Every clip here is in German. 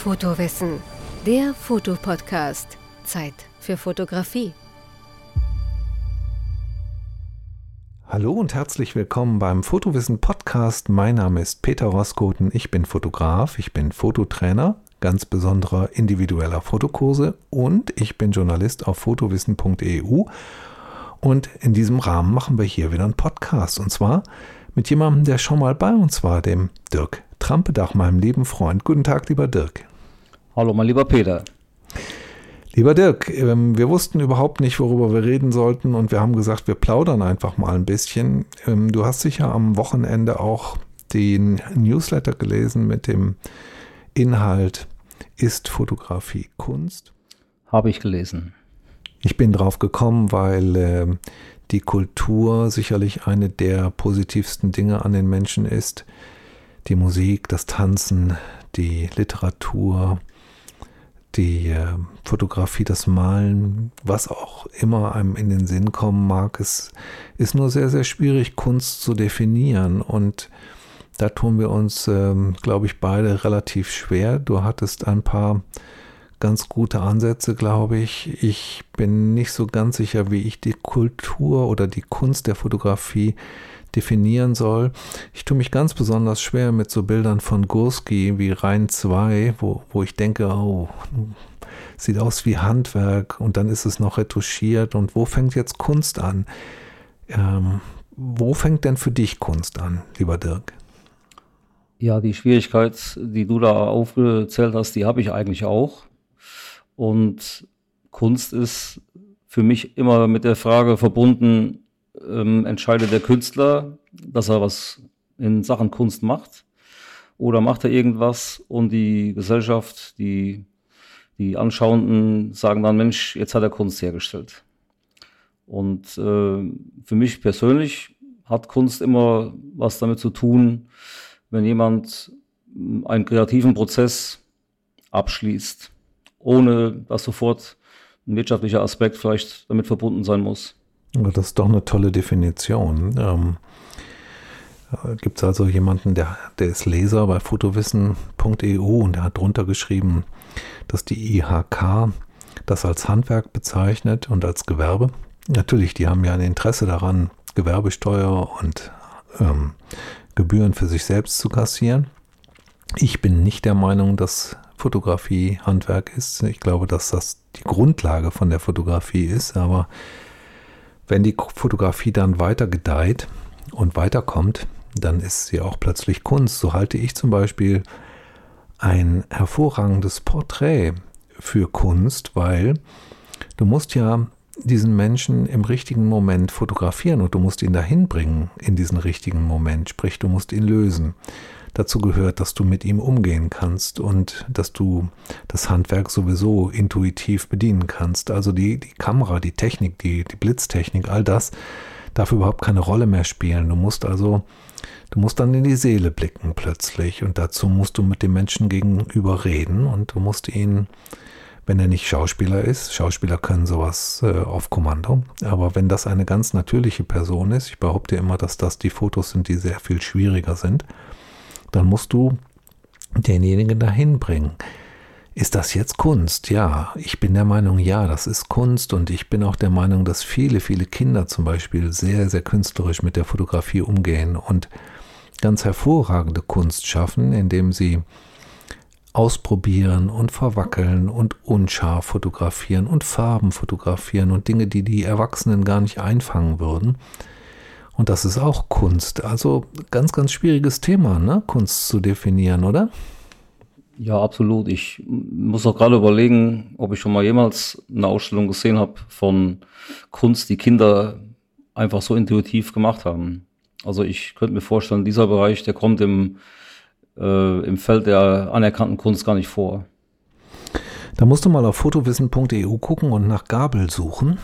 Fotowissen, der Fotopodcast. Zeit für Fotografie. Hallo und herzlich willkommen beim Fotowissen Podcast. Mein Name ist Peter Roskoten. Ich bin Fotograf, ich bin Fototrainer, ganz besonderer individueller Fotokurse und ich bin Journalist auf fotowissen.eu. Und in diesem Rahmen machen wir hier wieder einen Podcast und zwar mit jemandem, der schon mal bei uns war, dem Dirk Trampedach, meinem lieben Freund. Guten Tag, lieber Dirk. Hallo, mein lieber Peter. Lieber Dirk, ähm, wir wussten überhaupt nicht, worüber wir reden sollten und wir haben gesagt, wir plaudern einfach mal ein bisschen. Ähm, du hast sicher am Wochenende auch den Newsletter gelesen mit dem Inhalt Ist Fotografie Kunst? Habe ich gelesen. Ich bin drauf gekommen, weil äh, die Kultur sicherlich eine der positivsten Dinge an den Menschen ist. Die Musik, das Tanzen, die Literatur, die äh, Fotografie, das Malen, was auch immer einem in den Sinn kommen mag, es ist nur sehr, sehr schwierig, Kunst zu definieren. Und da tun wir uns, ähm, glaube ich, beide relativ schwer. Du hattest ein paar ganz gute Ansätze, glaube ich. Ich bin nicht so ganz sicher, wie ich die Kultur oder die Kunst der Fotografie definieren soll. Ich tue mich ganz besonders schwer mit so Bildern von Gursky wie Rhein 2, wo, wo ich denke, oh, sieht aus wie Handwerk und dann ist es noch retuschiert und wo fängt jetzt Kunst an? Ähm, wo fängt denn für dich Kunst an, lieber Dirk? Ja, die Schwierigkeit, die du da aufgezählt hast, die habe ich eigentlich auch. Und Kunst ist für mich immer mit der Frage verbunden, ähm, entscheidet der Künstler, dass er was in Sachen Kunst macht? Oder macht er irgendwas und die Gesellschaft, die, die Anschauenden sagen dann, Mensch, jetzt hat er Kunst hergestellt. Und äh, für mich persönlich hat Kunst immer was damit zu tun, wenn jemand einen kreativen Prozess abschließt, ohne dass sofort ein wirtschaftlicher Aspekt vielleicht damit verbunden sein muss. Das ist doch eine tolle Definition. Ähm, äh, Gibt es also jemanden, der, der ist Leser bei fotowissen.eu und der hat drunter geschrieben, dass die IHK das als Handwerk bezeichnet und als Gewerbe. Natürlich, die haben ja ein Interesse daran, Gewerbesteuer und ähm, Gebühren für sich selbst zu kassieren. Ich bin nicht der Meinung, dass Fotografie Handwerk ist. Ich glaube, dass das die Grundlage von der Fotografie ist, aber wenn die Fotografie dann weiter gedeiht und weiterkommt, dann ist sie auch plötzlich Kunst. So halte ich zum Beispiel ein hervorragendes Porträt für Kunst, weil du musst ja diesen Menschen im richtigen Moment fotografieren und du musst ihn dahin bringen in diesen richtigen Moment, sprich du musst ihn lösen dazu gehört, dass du mit ihm umgehen kannst und dass du das Handwerk sowieso intuitiv bedienen kannst. Also die, die Kamera, die Technik, die, die Blitztechnik, all das darf überhaupt keine Rolle mehr spielen. Du musst also, du musst dann in die Seele blicken plötzlich und dazu musst du mit dem Menschen gegenüber reden und du musst ihn wenn er nicht Schauspieler ist. Schauspieler können sowas äh, auf Kommando. Aber wenn das eine ganz natürliche Person ist, ich behaupte immer, dass das die Fotos sind, die sehr viel schwieriger sind, dann musst du denjenigen dahin bringen. Ist das jetzt Kunst? Ja, ich bin der Meinung, ja, das ist Kunst und ich bin auch der Meinung, dass viele, viele Kinder zum Beispiel sehr, sehr künstlerisch mit der Fotografie umgehen und ganz hervorragende Kunst schaffen, indem sie ausprobieren und verwackeln und unscharf fotografieren und Farben fotografieren und Dinge, die die Erwachsenen gar nicht einfangen würden. Und das ist auch Kunst. Also ganz, ganz schwieriges Thema, ne? Kunst zu definieren, oder? Ja, absolut. Ich muss auch gerade überlegen, ob ich schon mal jemals eine Ausstellung gesehen habe von Kunst, die Kinder einfach so intuitiv gemacht haben. Also ich könnte mir vorstellen, dieser Bereich, der kommt im, äh, im Feld der anerkannten Kunst gar nicht vor. Da musst du mal auf fotowissen.eu gucken und nach Gabel suchen.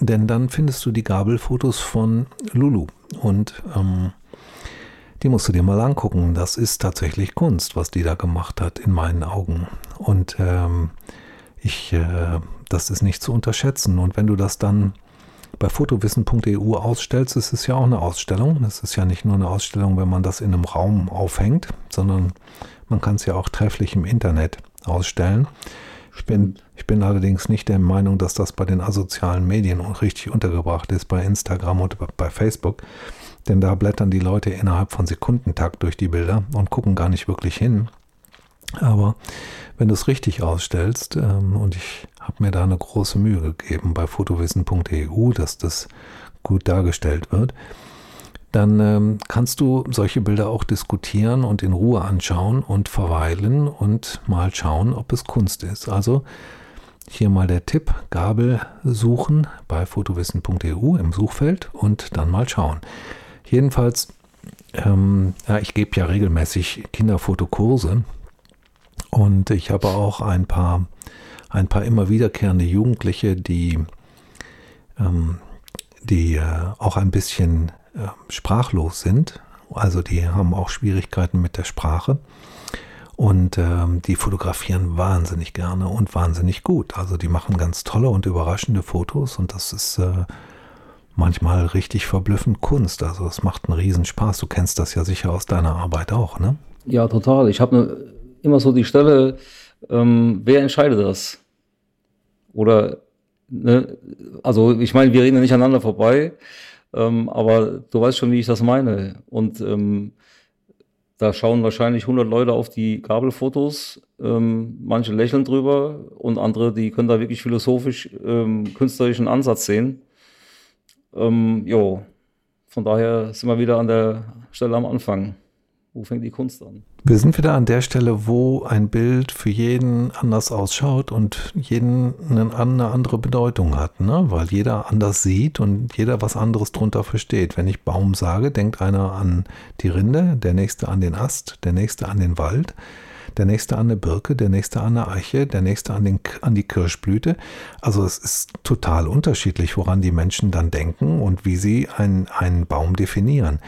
Denn dann findest du die Gabelfotos von Lulu und ähm, die musst du dir mal angucken. Das ist tatsächlich Kunst, was die da gemacht hat, in meinen Augen. Und ähm, ich, äh, das ist nicht zu unterschätzen. Und wenn du das dann bei fotowissen.eu ausstellst, ist es ja auch eine Ausstellung. Es ist ja nicht nur eine Ausstellung, wenn man das in einem Raum aufhängt, sondern man kann es ja auch trefflich im Internet ausstellen. Ich bin, ich bin allerdings nicht der Meinung, dass das bei den asozialen Medien richtig untergebracht ist, bei Instagram und bei Facebook. Denn da blättern die Leute innerhalb von Sekundentakt durch die Bilder und gucken gar nicht wirklich hin. Aber wenn du es richtig ausstellst, ähm, und ich habe mir da eine große Mühe gegeben bei fotowissen.eu, dass das gut dargestellt wird, dann ähm, kannst du solche Bilder auch diskutieren und in Ruhe anschauen und verweilen und mal schauen, ob es Kunst ist. Also hier mal der Tipp, Gabel suchen bei fotowissen.eu im Suchfeld und dann mal schauen. Jedenfalls, ähm, ja, ich gebe ja regelmäßig Kinderfotokurse und ich habe auch ein paar, ein paar immer wiederkehrende Jugendliche, die, ähm, die äh, auch ein bisschen äh, sprachlos sind. Also die haben auch Schwierigkeiten mit der Sprache. Und ähm, die fotografieren wahnsinnig gerne und wahnsinnig gut. Also die machen ganz tolle und überraschende Fotos und das ist äh, manchmal richtig verblüffend Kunst. Also es macht einen Riesenspaß. Du kennst das ja sicher aus deiner Arbeit auch, ne? Ja, total. Ich habe ne, immer so die Stelle, ähm, wer entscheidet das? Oder, ne, also ich meine, wir reden ja nicht aneinander vorbei. Ähm, aber du weißt schon, wie ich das meine. Und ähm, da schauen wahrscheinlich 100 Leute auf die Gabelfotos. Ähm, manche lächeln drüber und andere, die können da wirklich philosophisch, ähm, künstlerischen Ansatz sehen. Ähm, jo, von daher sind wir wieder an der Stelle am Anfang. Wo fängt die Kunst an? Wir sind wieder an der Stelle, wo ein Bild für jeden anders ausschaut und jeden eine, andere Bedeutung hat, ne? weil jeder anders sieht und jeder was anderes drunter versteht. Wenn ich Baum sage, denkt einer an die Rinde, der nächste an den Ast, der nächste an den Wald, der nächste an eine Birke, der nächste an eine Eiche, der nächste an, den, an die Kirschblüte. Also es ist total unterschiedlich, woran die Menschen dann denken und wie sie einen, einen Baum definieren.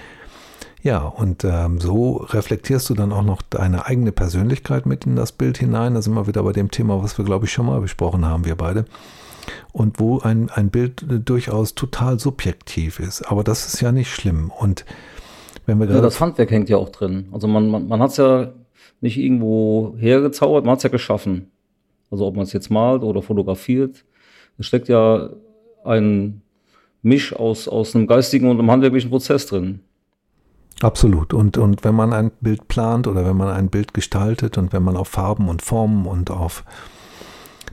Ja, und ähm, so reflektierst du dann auch noch deine eigene Persönlichkeit mit in das Bild hinein. Da sind wir wieder bei dem Thema, was wir, glaube ich, schon mal besprochen haben, wir beide. Und wo ein, ein Bild durchaus total subjektiv ist. Aber das ist ja nicht schlimm. Und wenn wir ja, das Handwerk hängt ja auch drin. Also man, man, man hat es ja nicht irgendwo hergezaubert, man hat es ja geschaffen. Also ob man es jetzt malt oder fotografiert. Es steckt ja ein Misch aus, aus einem geistigen und einem handwerklichen Prozess drin. Absolut. Und, und wenn man ein Bild plant oder wenn man ein Bild gestaltet und wenn man auf Farben und Formen und auf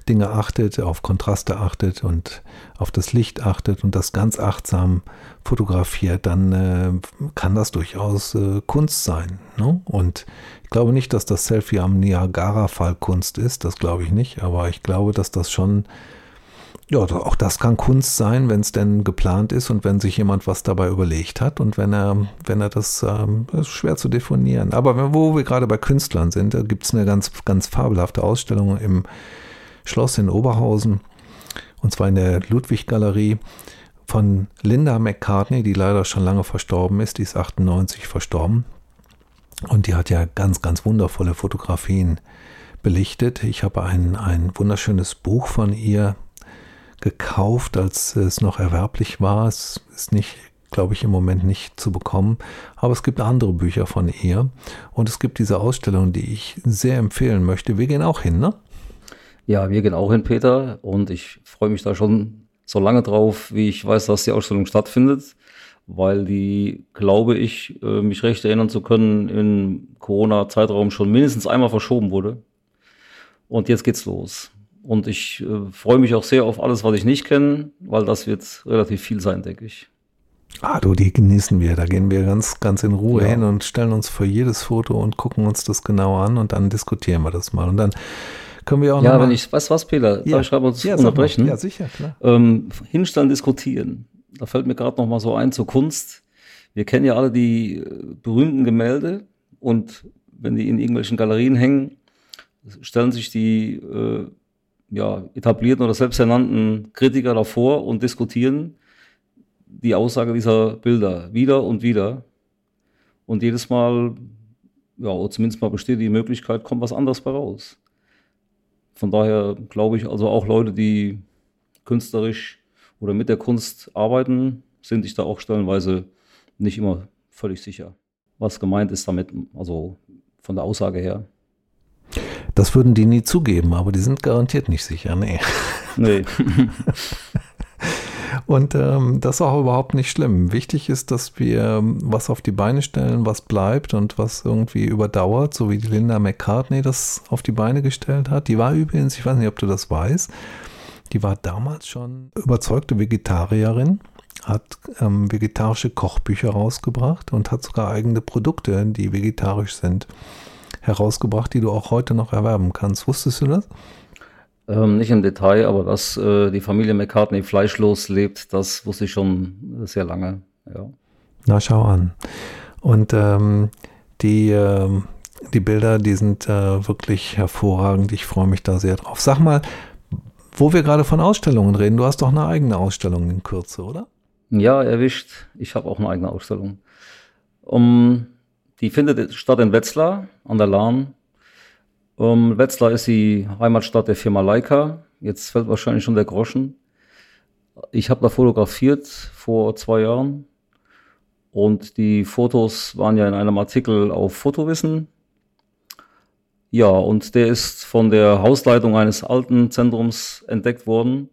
Dinge achtet, auf Kontraste achtet und auf das Licht achtet und das ganz achtsam fotografiert, dann äh, kann das durchaus äh, Kunst sein. Ne? Und ich glaube nicht, dass das Selfie am Niagara-Fall Kunst ist, das glaube ich nicht, aber ich glaube, dass das schon ja, auch das kann Kunst sein, wenn es denn geplant ist und wenn sich jemand was dabei überlegt hat und wenn er, wenn er das, ähm, das ist schwer zu definieren. Aber wo wir gerade bei Künstlern sind, da gibt es eine ganz, ganz fabelhafte Ausstellung im Schloss in Oberhausen und zwar in der Ludwig-Galerie von Linda McCartney, die leider schon lange verstorben ist, die ist 98 verstorben und die hat ja ganz, ganz wundervolle Fotografien belichtet. Ich habe ein, ein wunderschönes Buch von ihr gekauft, als es noch erwerblich war. Es ist nicht, glaube ich, im Moment nicht zu bekommen. Aber es gibt andere Bücher von ihr. Und es gibt diese Ausstellung, die ich sehr empfehlen möchte. Wir gehen auch hin, ne? Ja, wir gehen auch hin, Peter. Und ich freue mich da schon so lange drauf, wie ich weiß, dass die Ausstellung stattfindet. Weil die, glaube ich, äh, mich recht erinnern zu können, im Corona-Zeitraum schon mindestens einmal verschoben wurde. Und jetzt geht's los. Und ich äh, freue mich auch sehr auf alles, was ich nicht kenne, weil das wird relativ viel sein, denke ich. Ah, du, die genießen wir. Da gehen wir ganz, ganz in Ruhe ja. hin und stellen uns für jedes Foto und gucken uns das genau an und dann diskutieren wir das mal. Und dann können wir auch Ja, wenn ich, weißt was, Peter? Ja. Darf ich schreibe uns ja, unterbrechen? Ja, sicher, klar. Ähm, hinstellen, diskutieren. Da fällt mir gerade noch mal so ein zur Kunst. Wir kennen ja alle die äh, berühmten Gemälde und wenn die in irgendwelchen Galerien hängen, stellen sich die äh, ja, etablierten oder selbsternannten Kritiker davor und diskutieren die Aussage dieser Bilder wieder und wieder. Und jedes Mal, ja, oder zumindest mal besteht die Möglichkeit, kommt was anderes bei raus. Von daher glaube ich, also auch Leute, die künstlerisch oder mit der Kunst arbeiten, sind sich da auch stellenweise nicht immer völlig sicher, was gemeint ist damit, also von der Aussage her. Das würden die nie zugeben, aber die sind garantiert nicht sicher, nee. Nee. Und ähm, das ist auch überhaupt nicht schlimm. Wichtig ist, dass wir ähm, was auf die Beine stellen, was bleibt und was irgendwie überdauert, so wie die Linda McCartney das auf die Beine gestellt hat. Die war übrigens, ich weiß nicht, ob du das weißt, die war damals schon überzeugte Vegetarierin, hat ähm, vegetarische Kochbücher rausgebracht und hat sogar eigene Produkte, die vegetarisch sind, herausgebracht, die du auch heute noch erwerben kannst. Wusstest du das? Ähm, nicht im Detail, aber dass äh, die Familie McCartney fleischlos lebt, das wusste ich schon sehr lange. Ja. Na, schau an. Und ähm, die, äh, die Bilder, die sind äh, wirklich hervorragend. Ich freue mich da sehr drauf. Sag mal, wo wir gerade von Ausstellungen reden, du hast doch eine eigene Ausstellung in Kürze, oder? Ja, erwischt. Ich habe auch eine eigene Ausstellung. Um, die findet statt in Wetzlar an der Lahn ähm, Wetzlar ist die Heimatstadt der Firma Leica. Jetzt fällt wahrscheinlich schon der Groschen. Ich habe da fotografiert vor zwei Jahren und die Fotos waren ja in einem Artikel auf Fotowissen. Ja, und der ist von der Hausleitung eines alten Zentrums entdeckt worden,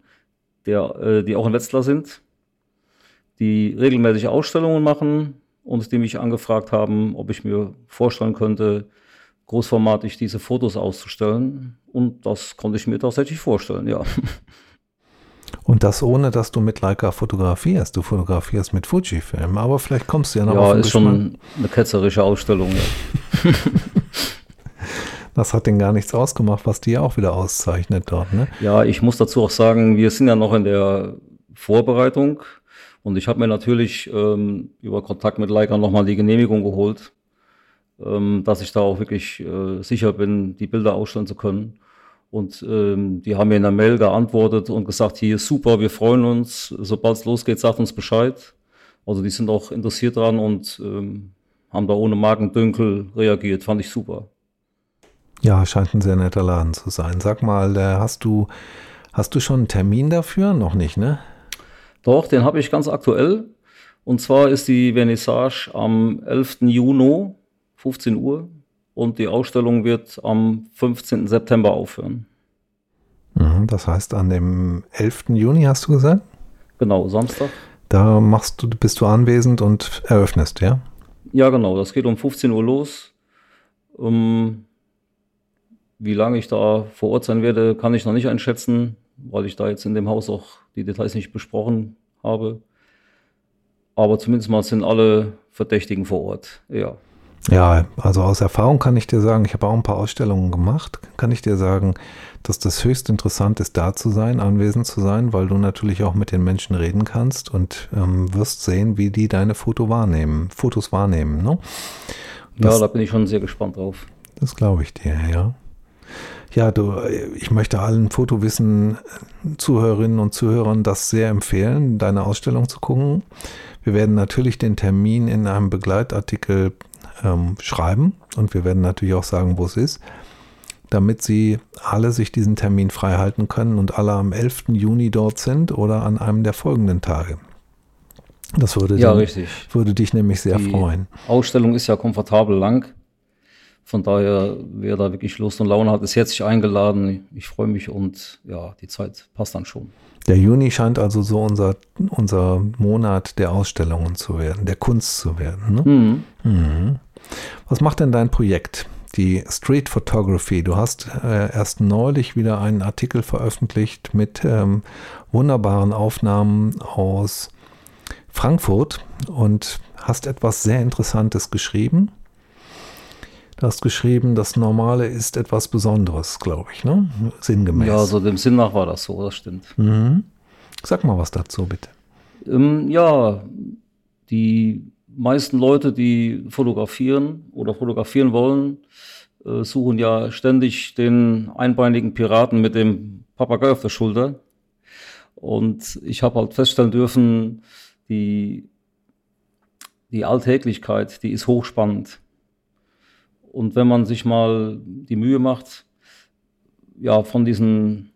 der, äh, die auch in Wetzlar sind, die regelmäßig Ausstellungen machen und die mich angefragt haben, ob ich mir vorstellen könnte, großformatig diese Fotos auszustellen. Und das konnte ich mir tatsächlich vorstellen, ja. Und das ohne, dass du mit Leica fotografierst. Du fotografierst mit Fujifilm, aber vielleicht kommst du ja noch ja, auf den ist Geschmack. schon eine ketzerische Ausstellung. Ja. das hat denn gar nichts ausgemacht, was die auch wieder auszeichnet dort, ne? Ja, ich muss dazu auch sagen, wir sind ja noch in der Vorbereitung und ich habe mir natürlich ähm, über Kontakt mit Leica nochmal die Genehmigung geholt ähm, dass ich da auch wirklich äh, sicher bin, die Bilder ausstellen zu können. Und ähm, die haben mir in der Mail geantwortet und gesagt, hier super, wir freuen uns, sobald es losgeht, sagt uns Bescheid. Also die sind auch interessiert dran und ähm, haben da ohne Magendünkel reagiert, fand ich super. Ja, scheint ein sehr netter Laden zu sein. Sag mal, äh, hast du, hast du schon einen Termin dafür? Noch nicht, ne? Doch, den habe ich ganz aktuell. Und zwar ist die Vernissage am 11. Juni 15 Uhr und die Ausstellung wird am 15. September aufhören. Mhm, das heißt, an dem 11. Juni hast du gesagt? Genau, Samstag. Da machst du, bist du anwesend und eröffnest, ja? Ja, genau. Das geht um 15 Uhr los. Um, wie lange ich da vor Ort sein werde, kann ich noch nicht einschätzen, weil ich da jetzt in dem Haus auch die Details nicht besprochen habe. Aber zumindest mal sind alle Verdächtigen vor Ort. Ja. Ja, also aus Erfahrung kann ich dir sagen, ich habe auch ein paar Ausstellungen gemacht, kann ich dir sagen, dass das höchst interessant ist, da zu sein, anwesend zu sein, weil du natürlich auch mit den Menschen reden kannst und ähm, wirst sehen, wie die deine Foto wahrnehmen, Fotos wahrnehmen. Ne? Das, ja, da bin ich schon sehr gespannt drauf. Das glaube ich dir, ja. Ja, du, ich möchte allen Fotowissen Zuhörerinnen und Zuhörern das sehr empfehlen, deine Ausstellung zu gucken. Wir werden natürlich den Termin in einem Begleitartikel ähm, schreiben und wir werden natürlich auch sagen, wo es ist, damit Sie alle sich diesen Termin frei halten können und alle am 11. Juni dort sind oder an einem der folgenden Tage. Das würde, ja, den, würde dich nämlich sehr Die freuen. Ausstellung ist ja komfortabel lang. Von daher, wer da wirklich Lust und Laune hat, ist herzlich eingeladen. Ich freue mich und ja, die Zeit passt dann schon. Der Juni scheint also so unser, unser Monat der Ausstellungen zu werden, der Kunst zu werden. Ne? Mhm. Mhm. Was macht denn dein Projekt? Die Street Photography. Du hast äh, erst neulich wieder einen Artikel veröffentlicht mit ähm, wunderbaren Aufnahmen aus Frankfurt und hast etwas sehr Interessantes geschrieben. Du hast geschrieben, das Normale ist etwas Besonderes, glaube ich, ne? Sinngemäß. Ja, so dem Sinn nach war das so, das stimmt. Mhm. Sag mal was dazu, bitte. Ähm, ja, die meisten Leute, die fotografieren oder fotografieren wollen, äh, suchen ja ständig den einbeinigen Piraten mit dem Papagei auf der Schulter. Und ich habe halt feststellen dürfen, die, die Alltäglichkeit, die ist hochspannend. Und wenn man sich mal die Mühe macht, ja, von diesen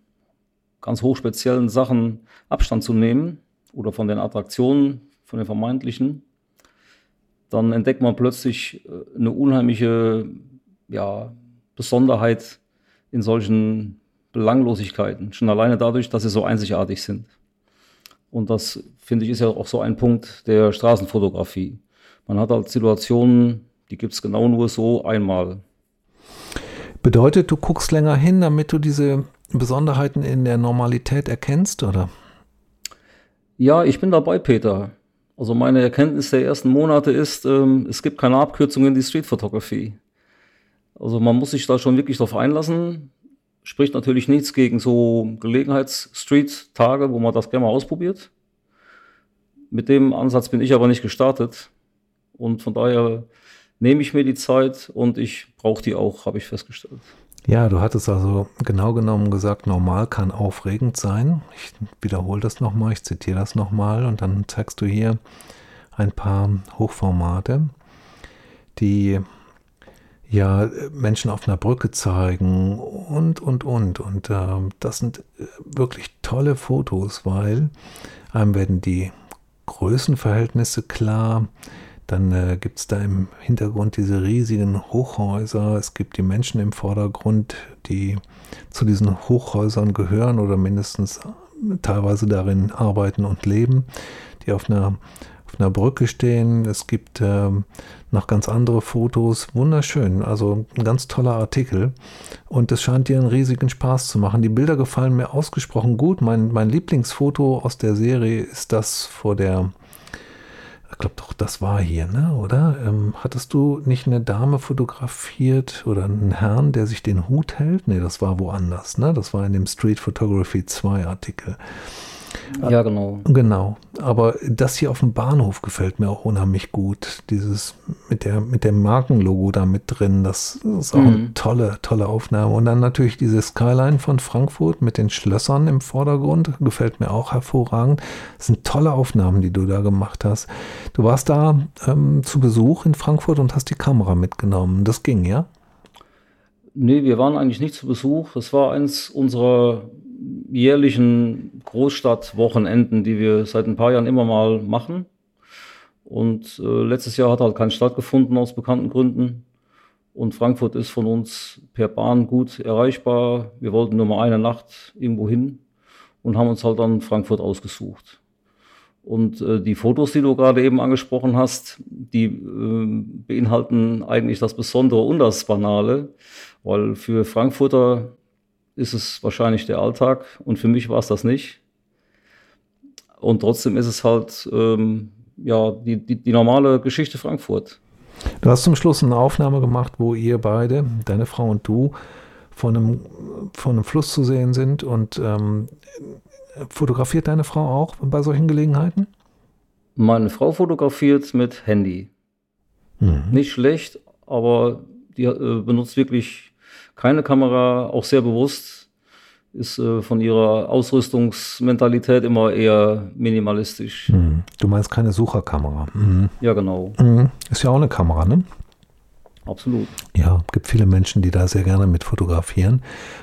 ganz hochspeziellen Sachen Abstand zu nehmen oder von den Attraktionen, von den vermeintlichen, dann entdeckt man plötzlich äh, eine unheimliche ja, Besonderheit in solchen Belanglosigkeiten. Schon alleine dadurch, dass sie so einzigartig sind. Und das, finde ich, ist ja auch so ein Punkt der Straßenfotografie. Man hat halt Situationen, die gibt es genau nur so einmal. Bedeutet, du guckst länger hin, damit du diese Besonderheiten in der Normalität erkennst, oder? Ja, ich bin dabei, Peter. Also meine Erkenntnis der ersten Monate ist, ähm, es gibt keine Abkürzung in die Street Photography. Also man muss sich da schon wirklich drauf einlassen. Spricht natürlich nichts gegen so Gelegenheits-Street-Tage, wo man das gerne mal ausprobiert. Mit dem Ansatz bin ich aber nicht gestartet. Und von daher nehme ich mir die Zeit und ich brauche die auch, habe ich festgestellt. Ja, du hattest also genau genommen gesagt, normal kann aufregend sein. Ich wiederhole das nochmal, ich zitiere das nochmal und dann zeigst du hier ein paar Hochformate, die ja Menschen auf einer Brücke zeigen und, und, und. Und äh, das sind wirklich tolle Fotos, weil einem werden die Größenverhältnisse klar, dann äh, gibt es da im Hintergrund diese riesigen Hochhäuser. Es gibt die Menschen im Vordergrund, die zu diesen Hochhäusern gehören oder mindestens teilweise darin arbeiten und leben, die auf einer, auf einer Brücke stehen. Es gibt äh, noch ganz andere Fotos. Wunderschön. Also ein ganz toller Artikel. Und es scheint dir einen riesigen Spaß zu machen. Die Bilder gefallen mir ausgesprochen gut. Mein, mein Lieblingsfoto aus der Serie ist das vor der ich glaube doch, das war hier, ne? oder? Ähm, hattest du nicht eine Dame fotografiert oder einen Herrn, der sich den Hut hält? Nee, das war woanders, ne? Das war in dem Street Photography 2 Artikel. Ja, genau. Genau. Aber das hier auf dem Bahnhof gefällt mir auch unheimlich gut. Dieses mit der, mit dem Markenlogo da mit drin, das ist auch mhm. eine tolle, tolle Aufnahme. Und dann natürlich diese Skyline von Frankfurt mit den Schlössern im Vordergrund, gefällt mir auch hervorragend. Das sind tolle Aufnahmen, die du da gemacht hast. Du warst da ähm, zu Besuch in Frankfurt und hast die Kamera mitgenommen. Das ging, ja? Nee, wir waren eigentlich nicht zu Besuch. Das war eins unserer jährlichen Großstadtwochenenden, die wir seit ein paar Jahren immer mal machen. Und äh, letztes Jahr hat halt kein stattgefunden aus bekannten Gründen. Und Frankfurt ist von uns per Bahn gut erreichbar. Wir wollten nur mal eine Nacht irgendwo hin und haben uns halt dann Frankfurt ausgesucht. Und äh, die Fotos, die du gerade eben angesprochen hast, die äh, beinhalten eigentlich das Besondere und das Banale, weil für Frankfurter ist es wahrscheinlich der Alltag und für mich war es das nicht. Und trotzdem ist es halt ähm, ja, die, die, die normale Geschichte Frankfurt. Du hast zum Schluss eine Aufnahme gemacht, wo ihr beide, deine Frau und du, von einem, von einem Fluss zu sehen sind und ähm, fotografiert deine Frau auch bei solchen Gelegenheiten? Meine Frau fotografiert mit Handy. Mhm. Nicht schlecht, aber die äh, benutzt wirklich keine Kamera, auch sehr bewusst, ist äh, von ihrer Ausrüstungsmentalität immer eher minimalistisch. Mhm. Du meinst keine Sucherkamera? Mhm. Ja, genau. Mhm. Ist ja auch eine Kamera, ne? Absolut. Ja, gibt viele Menschen, die da sehr gerne mit fotografieren,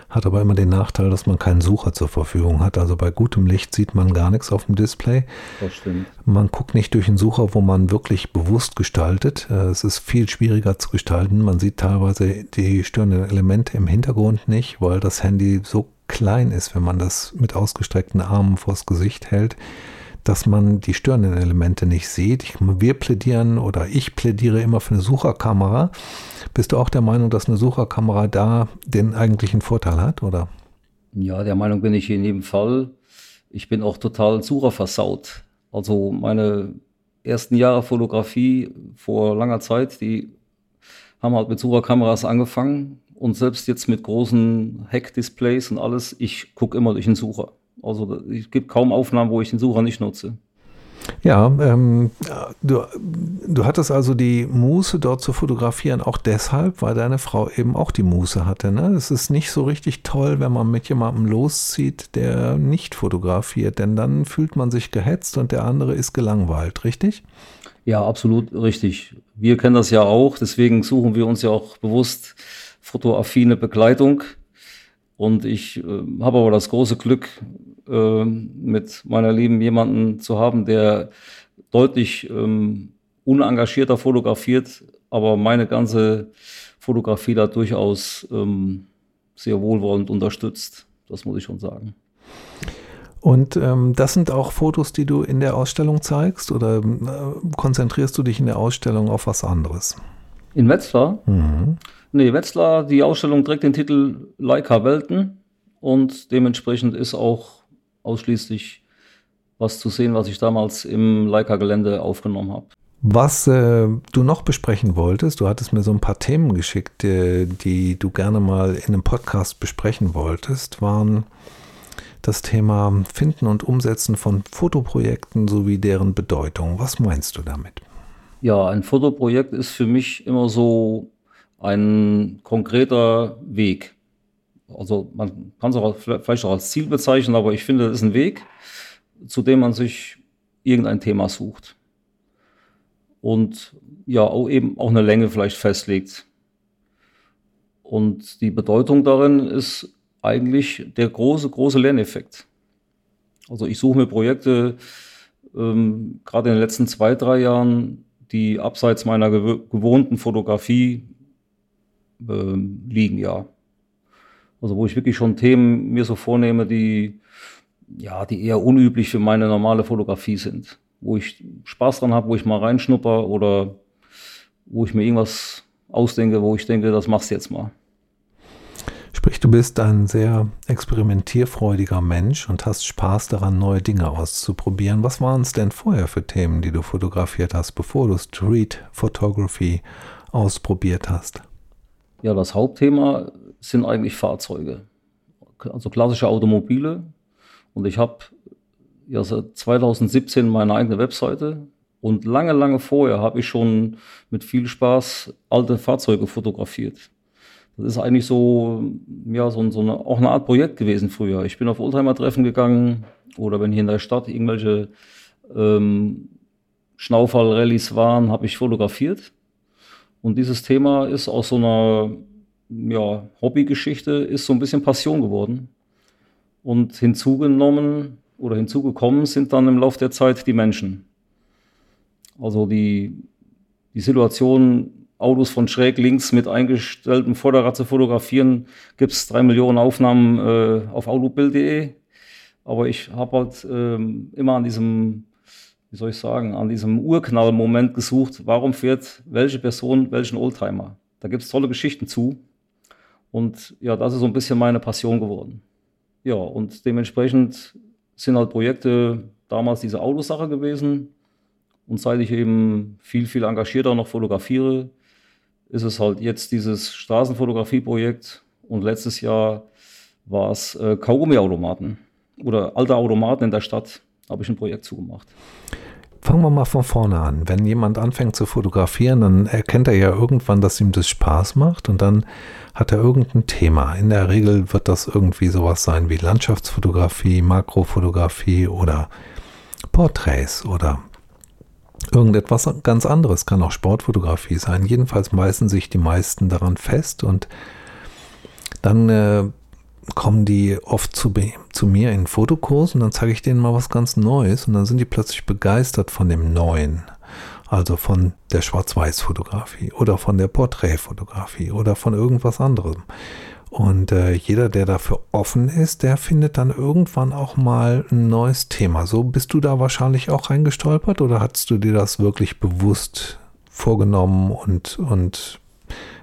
hat aber immer den Nachteil, dass man keinen Sucher zur Verfügung hat. Also bei gutem Licht sieht man gar nichts auf dem Display. Das stimmt. Man guckt nicht durch einen Sucher, wo man wirklich bewusst gestaltet. Äh, es ist viel schwieriger zu gestalten. Man sieht teilweise die störenden Elemente im Hintergrund nicht, weil das Handy so klein ist, wenn man das mit ausgestreckten Armen vors Gesicht hält dass man die störenden Elemente nicht sieht. Ich, wir plädieren oder ich plädiere immer für eine Sucherkamera. Bist du auch der Meinung, dass eine Sucherkamera da den eigentlichen Vorteil hat, oder? Ja, der Meinung bin ich in jedem Fall. Ich bin auch total Sucher versaut. Also meine ersten Jahre Fotografie vor langer Zeit, die haben halt mit Sucherkameras angefangen und selbst jetzt mit großen Heckdisplays und alles, ich gucke immer durch den Sucher. Also es gibt kaum Aufnahmen, wo ich den Sucher nicht nutze. Ja, ähm, du, du hattest also die Muße dort zu fotografieren, auch deshalb, weil deine Frau eben auch die Muße hatte. Ne? Es ist nicht so richtig toll, wenn man mit jemandem loszieht, der nicht fotografiert, denn dann fühlt man sich gehetzt und der andere ist gelangweilt, richtig? Ja, absolut richtig. Wir kennen das ja auch, deswegen suchen wir uns ja auch bewusst fotoaffine Begleitung. Und ich äh, habe aber das große Glück, mit meiner Lieben jemanden zu haben, der deutlich ähm, unengagierter fotografiert, aber meine ganze Fotografie da durchaus ähm, sehr wohlwollend unterstützt. Das muss ich schon sagen. Und ähm, das sind auch Fotos, die du in der Ausstellung zeigst oder äh, konzentrierst du dich in der Ausstellung auf was anderes? In Wetzlar? Mhm. Nee, Wetzlar, die Ausstellung trägt den Titel Leica Welten und dementsprechend ist auch ausschließlich was zu sehen, was ich damals im Leica-Gelände aufgenommen habe. Was äh, du noch besprechen wolltest, du hattest mir so ein paar Themen geschickt, die, die du gerne mal in einem Podcast besprechen wolltest, waren das Thema Finden und Umsetzen von Fotoprojekten sowie deren Bedeutung. Was meinst du damit? Ja, ein Fotoprojekt ist für mich immer so ein konkreter Weg. Also man kann es auch vielleicht auch als Ziel bezeichnen, aber ich finde, es ist ein Weg, zu dem man sich irgendein Thema sucht. Und ja, auch eben auch eine Länge vielleicht festlegt. Und die Bedeutung darin ist eigentlich der große, große Lerneffekt. Also ich suche mir Projekte, ähm, gerade in den letzten zwei, drei Jahren, die abseits meiner gew gewohnten Fotografie äh, liegen, ja. Also wo ich wirklich schon Themen mir so vornehme, die, ja, die eher unüblich für meine normale Fotografie sind. Wo ich Spaß dran habe, wo ich mal reinschnupper oder wo ich mir irgendwas ausdenke, wo ich denke, das machst du jetzt mal. Sprich, du bist ein sehr experimentierfreudiger Mensch und hast Spaß daran, neue Dinge auszuprobieren. Was waren es denn vorher für Themen, die du fotografiert hast, bevor du Street Photography ausprobiert hast? Ja, das Hauptthema sind eigentlich Fahrzeuge, also klassische Automobile. Und ich habe ja seit 2017 meine eigene Webseite und lange, lange vorher habe ich schon mit viel Spaß alte Fahrzeuge fotografiert. Das ist eigentlich so, ja, so, so eine, auch eine Art Projekt gewesen früher. Ich bin auf Oldtimer-Treffen gegangen oder wenn hier in der Stadt irgendwelche ähm, Schnaufall-Rallyes waren, habe ich fotografiert. Und dieses Thema ist aus so einer ja, Hobbygeschichte, ist so ein bisschen Passion geworden. Und hinzugenommen oder hinzugekommen sind dann im Laufe der Zeit die Menschen. Also die, die Situation Autos von schräg links mit eingestelltem Vorderrad zu fotografieren, gibt es drei Millionen Aufnahmen äh, auf autobild.de. Aber ich habe halt ähm, immer an diesem, wie soll ich sagen, an diesem Urknallmoment gesucht, warum fährt welche Person welchen Oldtimer. Da gibt es tolle Geschichten zu. Und ja, das ist so ein bisschen meine Passion geworden. Ja, und dementsprechend sind halt Projekte damals diese Autosache gewesen. Und seit ich eben viel, viel engagierter noch fotografiere, ist es halt jetzt dieses Straßenfotografieprojekt und letztes Jahr war es äh, Kaugummiautomaten oder alte Automaten in der Stadt, habe ich ein Projekt zugemacht. Fangen wir mal von vorne an. Wenn jemand anfängt zu fotografieren, dann erkennt er ja irgendwann, dass ihm das Spaß macht und dann hat er irgendein Thema. In der Regel wird das irgendwie sowas sein wie Landschaftsfotografie, Makrofotografie oder Porträts oder irgendetwas ganz anderes, kann auch Sportfotografie sein. Jedenfalls meißen sich die meisten daran fest und dann äh, kommen die oft zu, zu mir in Fotokurs und dann zeige ich denen mal was ganz Neues und dann sind die plötzlich begeistert von dem Neuen. Also von der Schwarz-Weiß-Fotografie oder von der Porträtfotografie oder von irgendwas anderem. Und äh, jeder, der dafür offen ist, der findet dann irgendwann auch mal ein neues Thema. So bist du da wahrscheinlich auch reingestolpert oder hast du dir das wirklich bewusst vorgenommen und, und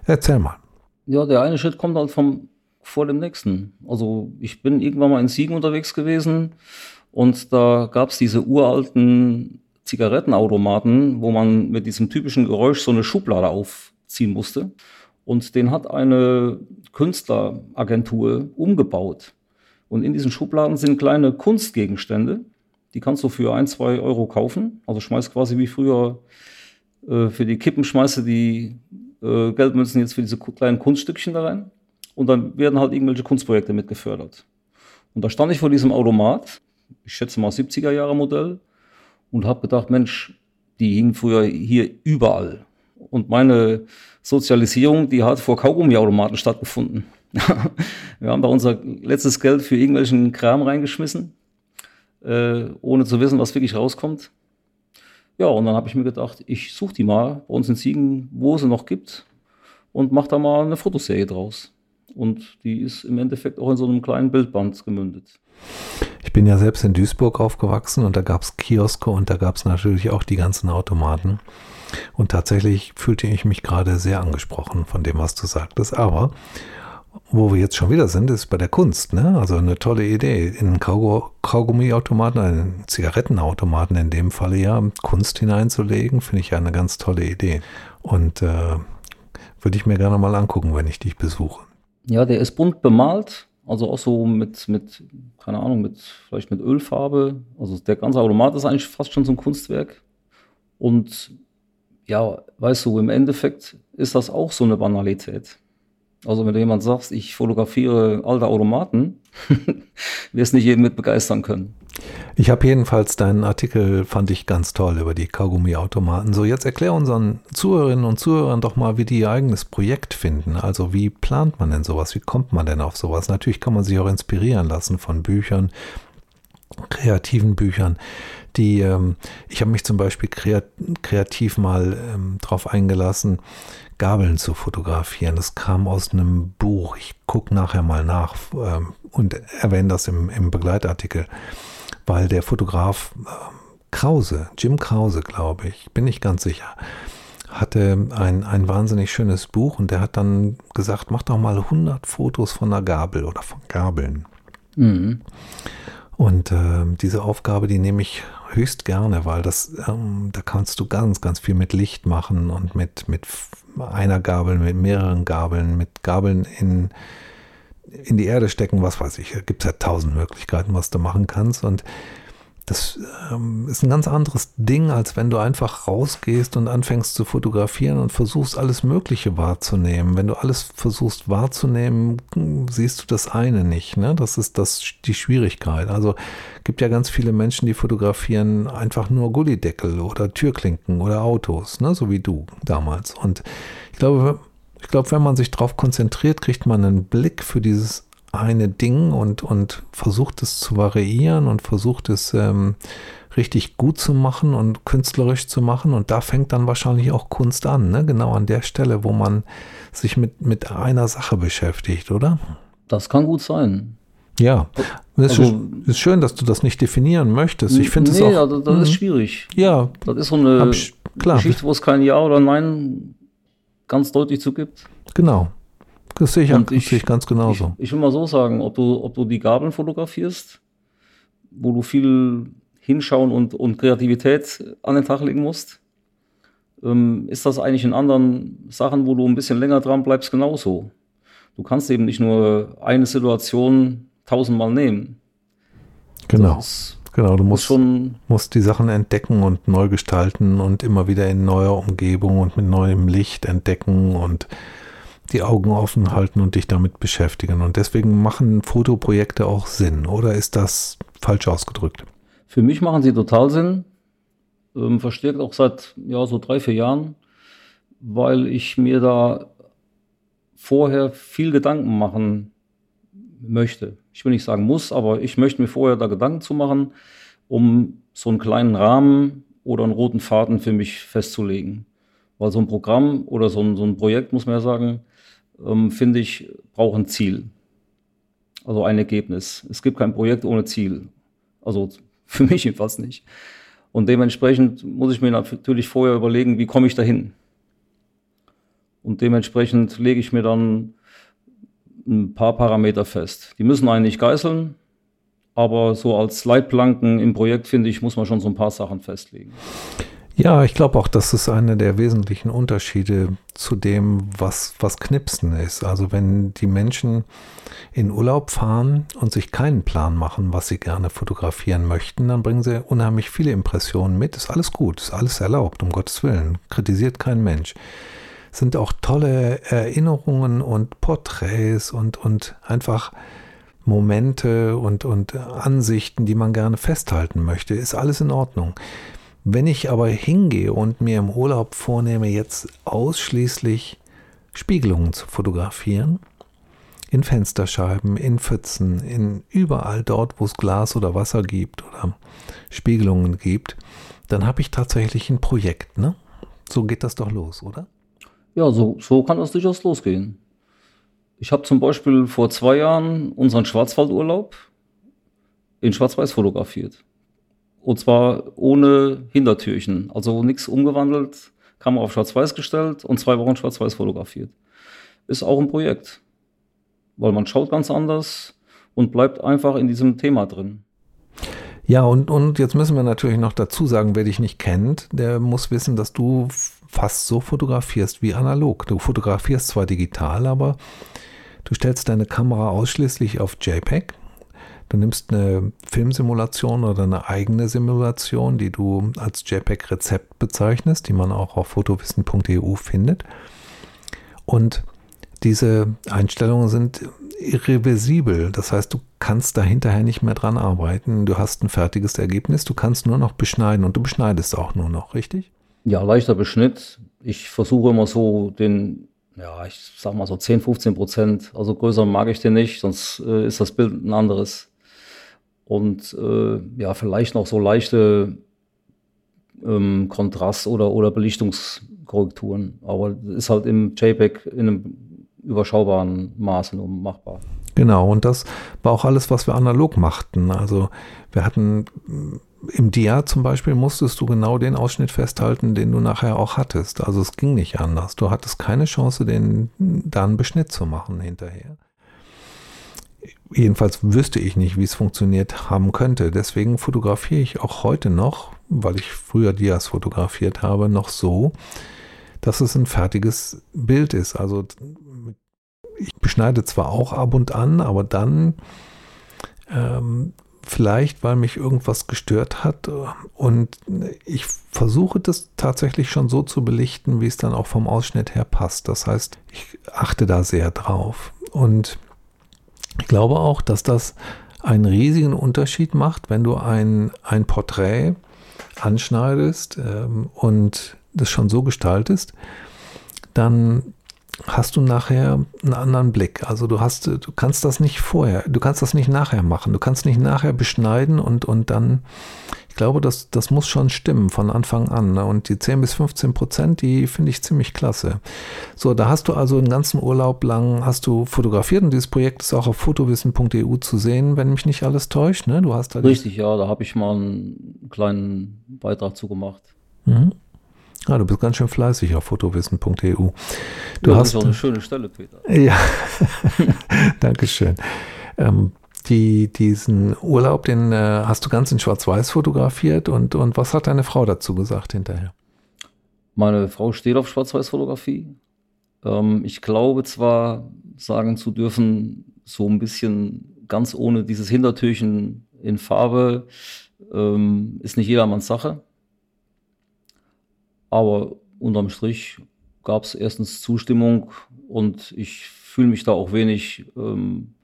erzähl mal. Ja, der eine Schritt kommt halt vom, vor dem nächsten. Also ich bin irgendwann mal in Siegen unterwegs gewesen und da gab es diese uralten Zigarettenautomaten, wo man mit diesem typischen Geräusch so eine Schublade aufziehen musste. Und den hat eine Künstleragentur umgebaut. Und in diesen Schubladen sind kleine Kunstgegenstände. Die kannst du für ein, zwei Euro kaufen. Also schmeißt quasi wie früher äh, für die Kippen, schmeißt du die äh, Geldmünzen jetzt für diese kleinen Kunststückchen da rein. Und dann werden halt irgendwelche Kunstprojekte mit gefördert. Und da stand ich vor diesem Automat, ich schätze mal 70er Jahre Modell, und habe gedacht, Mensch, die hingen früher hier überall. Und meine Sozialisierung, die hat vor Kaugummiautomaten stattgefunden. wir haben da unser letztes Geld für irgendwelchen Kram reingeschmissen, äh, ohne zu wissen, was wirklich rauskommt. Ja, und dann habe ich mir gedacht, ich suche die mal bei uns in Siegen, wo sie noch gibt und mache da mal eine Fotoserie draus. Und die ist im Endeffekt auch in so einem kleinen Bildband gemündet. Ich bin ja selbst in Duisburg aufgewachsen und da gab es Kioske und da gab es natürlich auch die ganzen Automaten. Und tatsächlich fühlte ich mich gerade sehr angesprochen von dem, was du sagtest. Aber wo wir jetzt schon wieder sind, ist bei der Kunst. Ne? Also eine tolle Idee. In einen Kaugummiautomaten, einen Zigarettenautomaten in dem Falle ja, Kunst hineinzulegen, finde ich ja eine ganz tolle Idee. Und äh, würde ich mir gerne mal angucken, wenn ich dich besuche. Ja, der ist bunt bemalt. Also auch so mit, mit, keine Ahnung, mit, vielleicht mit Ölfarbe. Also der ganze Automat ist eigentlich fast schon so ein Kunstwerk. Und ja, weißt du, im Endeffekt ist das auch so eine Banalität. Also wenn du jemand sagst, ich fotografiere alte Automaten, wirst nicht jeden mit begeistern können. Ich habe jedenfalls deinen Artikel, fand ich ganz toll über die Kaugummi-Automaten. So, jetzt erklär unseren Zuhörerinnen und Zuhörern doch mal, wie die ihr eigenes Projekt finden. Also wie plant man denn sowas? Wie kommt man denn auf sowas? Natürlich kann man sich auch inspirieren lassen von Büchern, kreativen Büchern die, ähm, ich habe mich zum Beispiel kreativ mal ähm, darauf eingelassen, Gabeln zu fotografieren. Das kam aus einem Buch. Ich gucke nachher mal nach ähm, und erwähne das im, im Begleitartikel, weil der Fotograf äh, Krause, Jim Krause, glaube ich, bin ich ganz sicher, hatte ein, ein wahnsinnig schönes Buch und der hat dann gesagt, mach doch mal 100 Fotos von einer Gabel oder von Gabeln. Mhm. Und äh, diese Aufgabe, die nehme ich höchst gerne, weil das, ähm, da kannst du ganz, ganz viel mit Licht machen und mit, mit einer Gabel, mit mehreren Gabeln, mit Gabeln in, in die Erde stecken, was weiß ich. Da gibt es ja tausend Möglichkeiten, was du machen kannst. Und das ähm, ist ein ganz anderes Ding, als wenn du einfach rausgehst und anfängst zu fotografieren und versuchst, alles Mögliche wahrzunehmen. Wenn du alles versuchst wahrzunehmen, siehst du das eine nicht. Ne? Das ist das, die Schwierigkeit. Also gibt ja ganz viele Menschen, die fotografieren einfach nur Gullideckel oder Türklinken oder Autos, ne? so wie du damals. Und ich glaube, ich glaube, wenn man sich darauf konzentriert, kriegt man einen Blick für dieses eine Ding und, und versucht es zu variieren und versucht es ähm, richtig gut zu machen und künstlerisch zu machen. Und da fängt dann wahrscheinlich auch Kunst an, ne? genau an der Stelle, wo man sich mit, mit einer Sache beschäftigt, oder? Das kann gut sein. Ja, es ist, also, ist, schön, dass du das nicht definieren möchtest. Ich finde es nee, auch. Also, das ist mhm. schwierig. Ja, das ist so eine klar. Geschichte, wo es kein Ja oder Nein ganz deutlich zugibt. Genau. Das sehe ich, und ich, sehe ich ganz genauso. Ich, ich, will mal so sagen, ob du, ob du die Gabeln fotografierst, wo du viel hinschauen und, und Kreativität an den Tag legen musst, ähm, ist das eigentlich in anderen Sachen, wo du ein bisschen länger dran bleibst, genauso. Du kannst eben nicht nur eine Situation tausendmal nehmen. Genau. Genau, du musst, schon musst die Sachen entdecken und neu gestalten und immer wieder in neuer Umgebung und mit neuem Licht entdecken und die Augen offen halten und dich damit beschäftigen. Und deswegen machen Fotoprojekte auch Sinn, oder ist das falsch ausgedrückt? Für mich machen sie total Sinn. Ähm, verstärkt auch seit ja, so drei, vier Jahren, weil ich mir da vorher viel Gedanken machen möchte. Ich will nicht sagen muss, aber ich möchte mir vorher da Gedanken zu machen, um so einen kleinen Rahmen oder einen roten Faden für mich festzulegen. Weil so ein Programm oder so ein, so ein Projekt, muss man ja sagen, ähm, finde ich, braucht ein Ziel. Also ein Ergebnis. Es gibt kein Projekt ohne Ziel. Also für mich jedenfalls nicht. Und dementsprechend muss ich mir natürlich vorher überlegen, wie komme ich dahin. Und dementsprechend lege ich mir dann ein paar Parameter fest. Die müssen einen nicht geißeln, aber so als Leitplanken im Projekt, finde ich, muss man schon so ein paar Sachen festlegen. Ja, ich glaube auch, das ist einer der wesentlichen Unterschiede zu dem, was, was Knipsen ist. Also wenn die Menschen in Urlaub fahren und sich keinen Plan machen, was sie gerne fotografieren möchten, dann bringen sie unheimlich viele Impressionen mit. Ist alles gut, ist alles erlaubt, um Gottes Willen. Kritisiert kein Mensch. Sind auch tolle Erinnerungen und Porträts und, und einfach Momente und, und Ansichten, die man gerne festhalten möchte. Ist alles in Ordnung. Wenn ich aber hingehe und mir im Urlaub vornehme, jetzt ausschließlich Spiegelungen zu fotografieren, in Fensterscheiben, in Pfützen, in überall dort, wo es Glas oder Wasser gibt oder Spiegelungen gibt, dann habe ich tatsächlich ein Projekt. Ne? So geht das doch los, oder? Ja, so, so kann das durchaus losgehen. Ich habe zum Beispiel vor zwei Jahren unseren Schwarzwaldurlaub in Schwarz-Weiß fotografiert. Und zwar ohne Hintertürchen. Also nichts umgewandelt, Kamera auf Schwarz-Weiß gestellt und zwei Wochen Schwarz-Weiß fotografiert. Ist auch ein Projekt. Weil man schaut ganz anders und bleibt einfach in diesem Thema drin. Ja, und, und jetzt müssen wir natürlich noch dazu sagen, wer dich nicht kennt, der muss wissen, dass du fast so fotografierst wie analog. Du fotografierst zwar digital, aber du stellst deine Kamera ausschließlich auf JPEG Du nimmst eine Filmsimulation oder eine eigene Simulation, die du als JPEG-Rezept bezeichnest, die man auch auf fotowissen.eu findet. Und diese Einstellungen sind irreversibel. Das heißt, du kannst da hinterher nicht mehr dran arbeiten. Du hast ein fertiges Ergebnis. Du kannst nur noch beschneiden und du beschneidest auch nur noch, richtig? Ja, leichter Beschnitt. Ich versuche immer so den, ja, ich sag mal so 10, 15 Prozent. Also größer mag ich den nicht, sonst äh, ist das Bild ein anderes und äh, ja, vielleicht noch so leichte ähm, Kontrast- oder, oder Belichtungskorrekturen. Aber ist halt im JPEG in einem überschaubaren Maße nur machbar. Genau, und das war auch alles, was wir analog machten. Also wir hatten im Dia zum Beispiel musstest du genau den Ausschnitt festhalten, den du nachher auch hattest. Also es ging nicht anders. Du hattest keine Chance, den da Beschnitt zu machen hinterher jedenfalls wüsste ich nicht, wie es funktioniert haben könnte. Deswegen fotografiere ich auch heute noch, weil ich früher Dias fotografiert habe, noch so, dass es ein fertiges Bild ist. Also ich beschneide zwar auch ab und an, aber dann ähm, vielleicht, weil mich irgendwas gestört hat und ich versuche das tatsächlich schon so zu belichten, wie es dann auch vom Ausschnitt her passt. Das heißt, ich achte da sehr drauf und ich glaube auch, dass das einen riesigen Unterschied macht, wenn du ein, ein Porträt anschneidest ähm, und das schon so gestaltest, dann hast du nachher einen anderen Blick. Also du hast, du kannst das nicht vorher, du kannst das nicht nachher machen. Du kannst nicht nachher beschneiden und, und dann glaube, das, das muss schon stimmen von Anfang an. Ne? Und die 10 bis 15 Prozent, die finde ich ziemlich klasse. So, da hast du also einen ganzen Urlaub lang, hast du fotografiert und dieses Projekt ist auch auf fotowissen.eu zu sehen, wenn mich nicht alles täuscht. Ne? Du hast da Richtig, ja, da habe ich mal einen kleinen Beitrag zu gemacht. Mhm. Ah, du bist ganz schön fleißig auf fotowissen.eu. Du ja, hast das ist auch eine schöne Stelle, Peter. Ja, Dankeschön. Ähm, die, diesen Urlaub, den äh, hast du ganz in Schwarz-Weiß fotografiert und, und was hat deine Frau dazu gesagt hinterher? Meine Frau steht auf Schwarz-Weiß-Fotografie. Ähm, ich glaube zwar sagen zu dürfen, so ein bisschen ganz ohne dieses Hintertürchen in Farbe ähm, ist nicht jedermanns Sache. Aber unterm Strich gab es erstens Zustimmung und ich fühle mich da auch wenig ähm,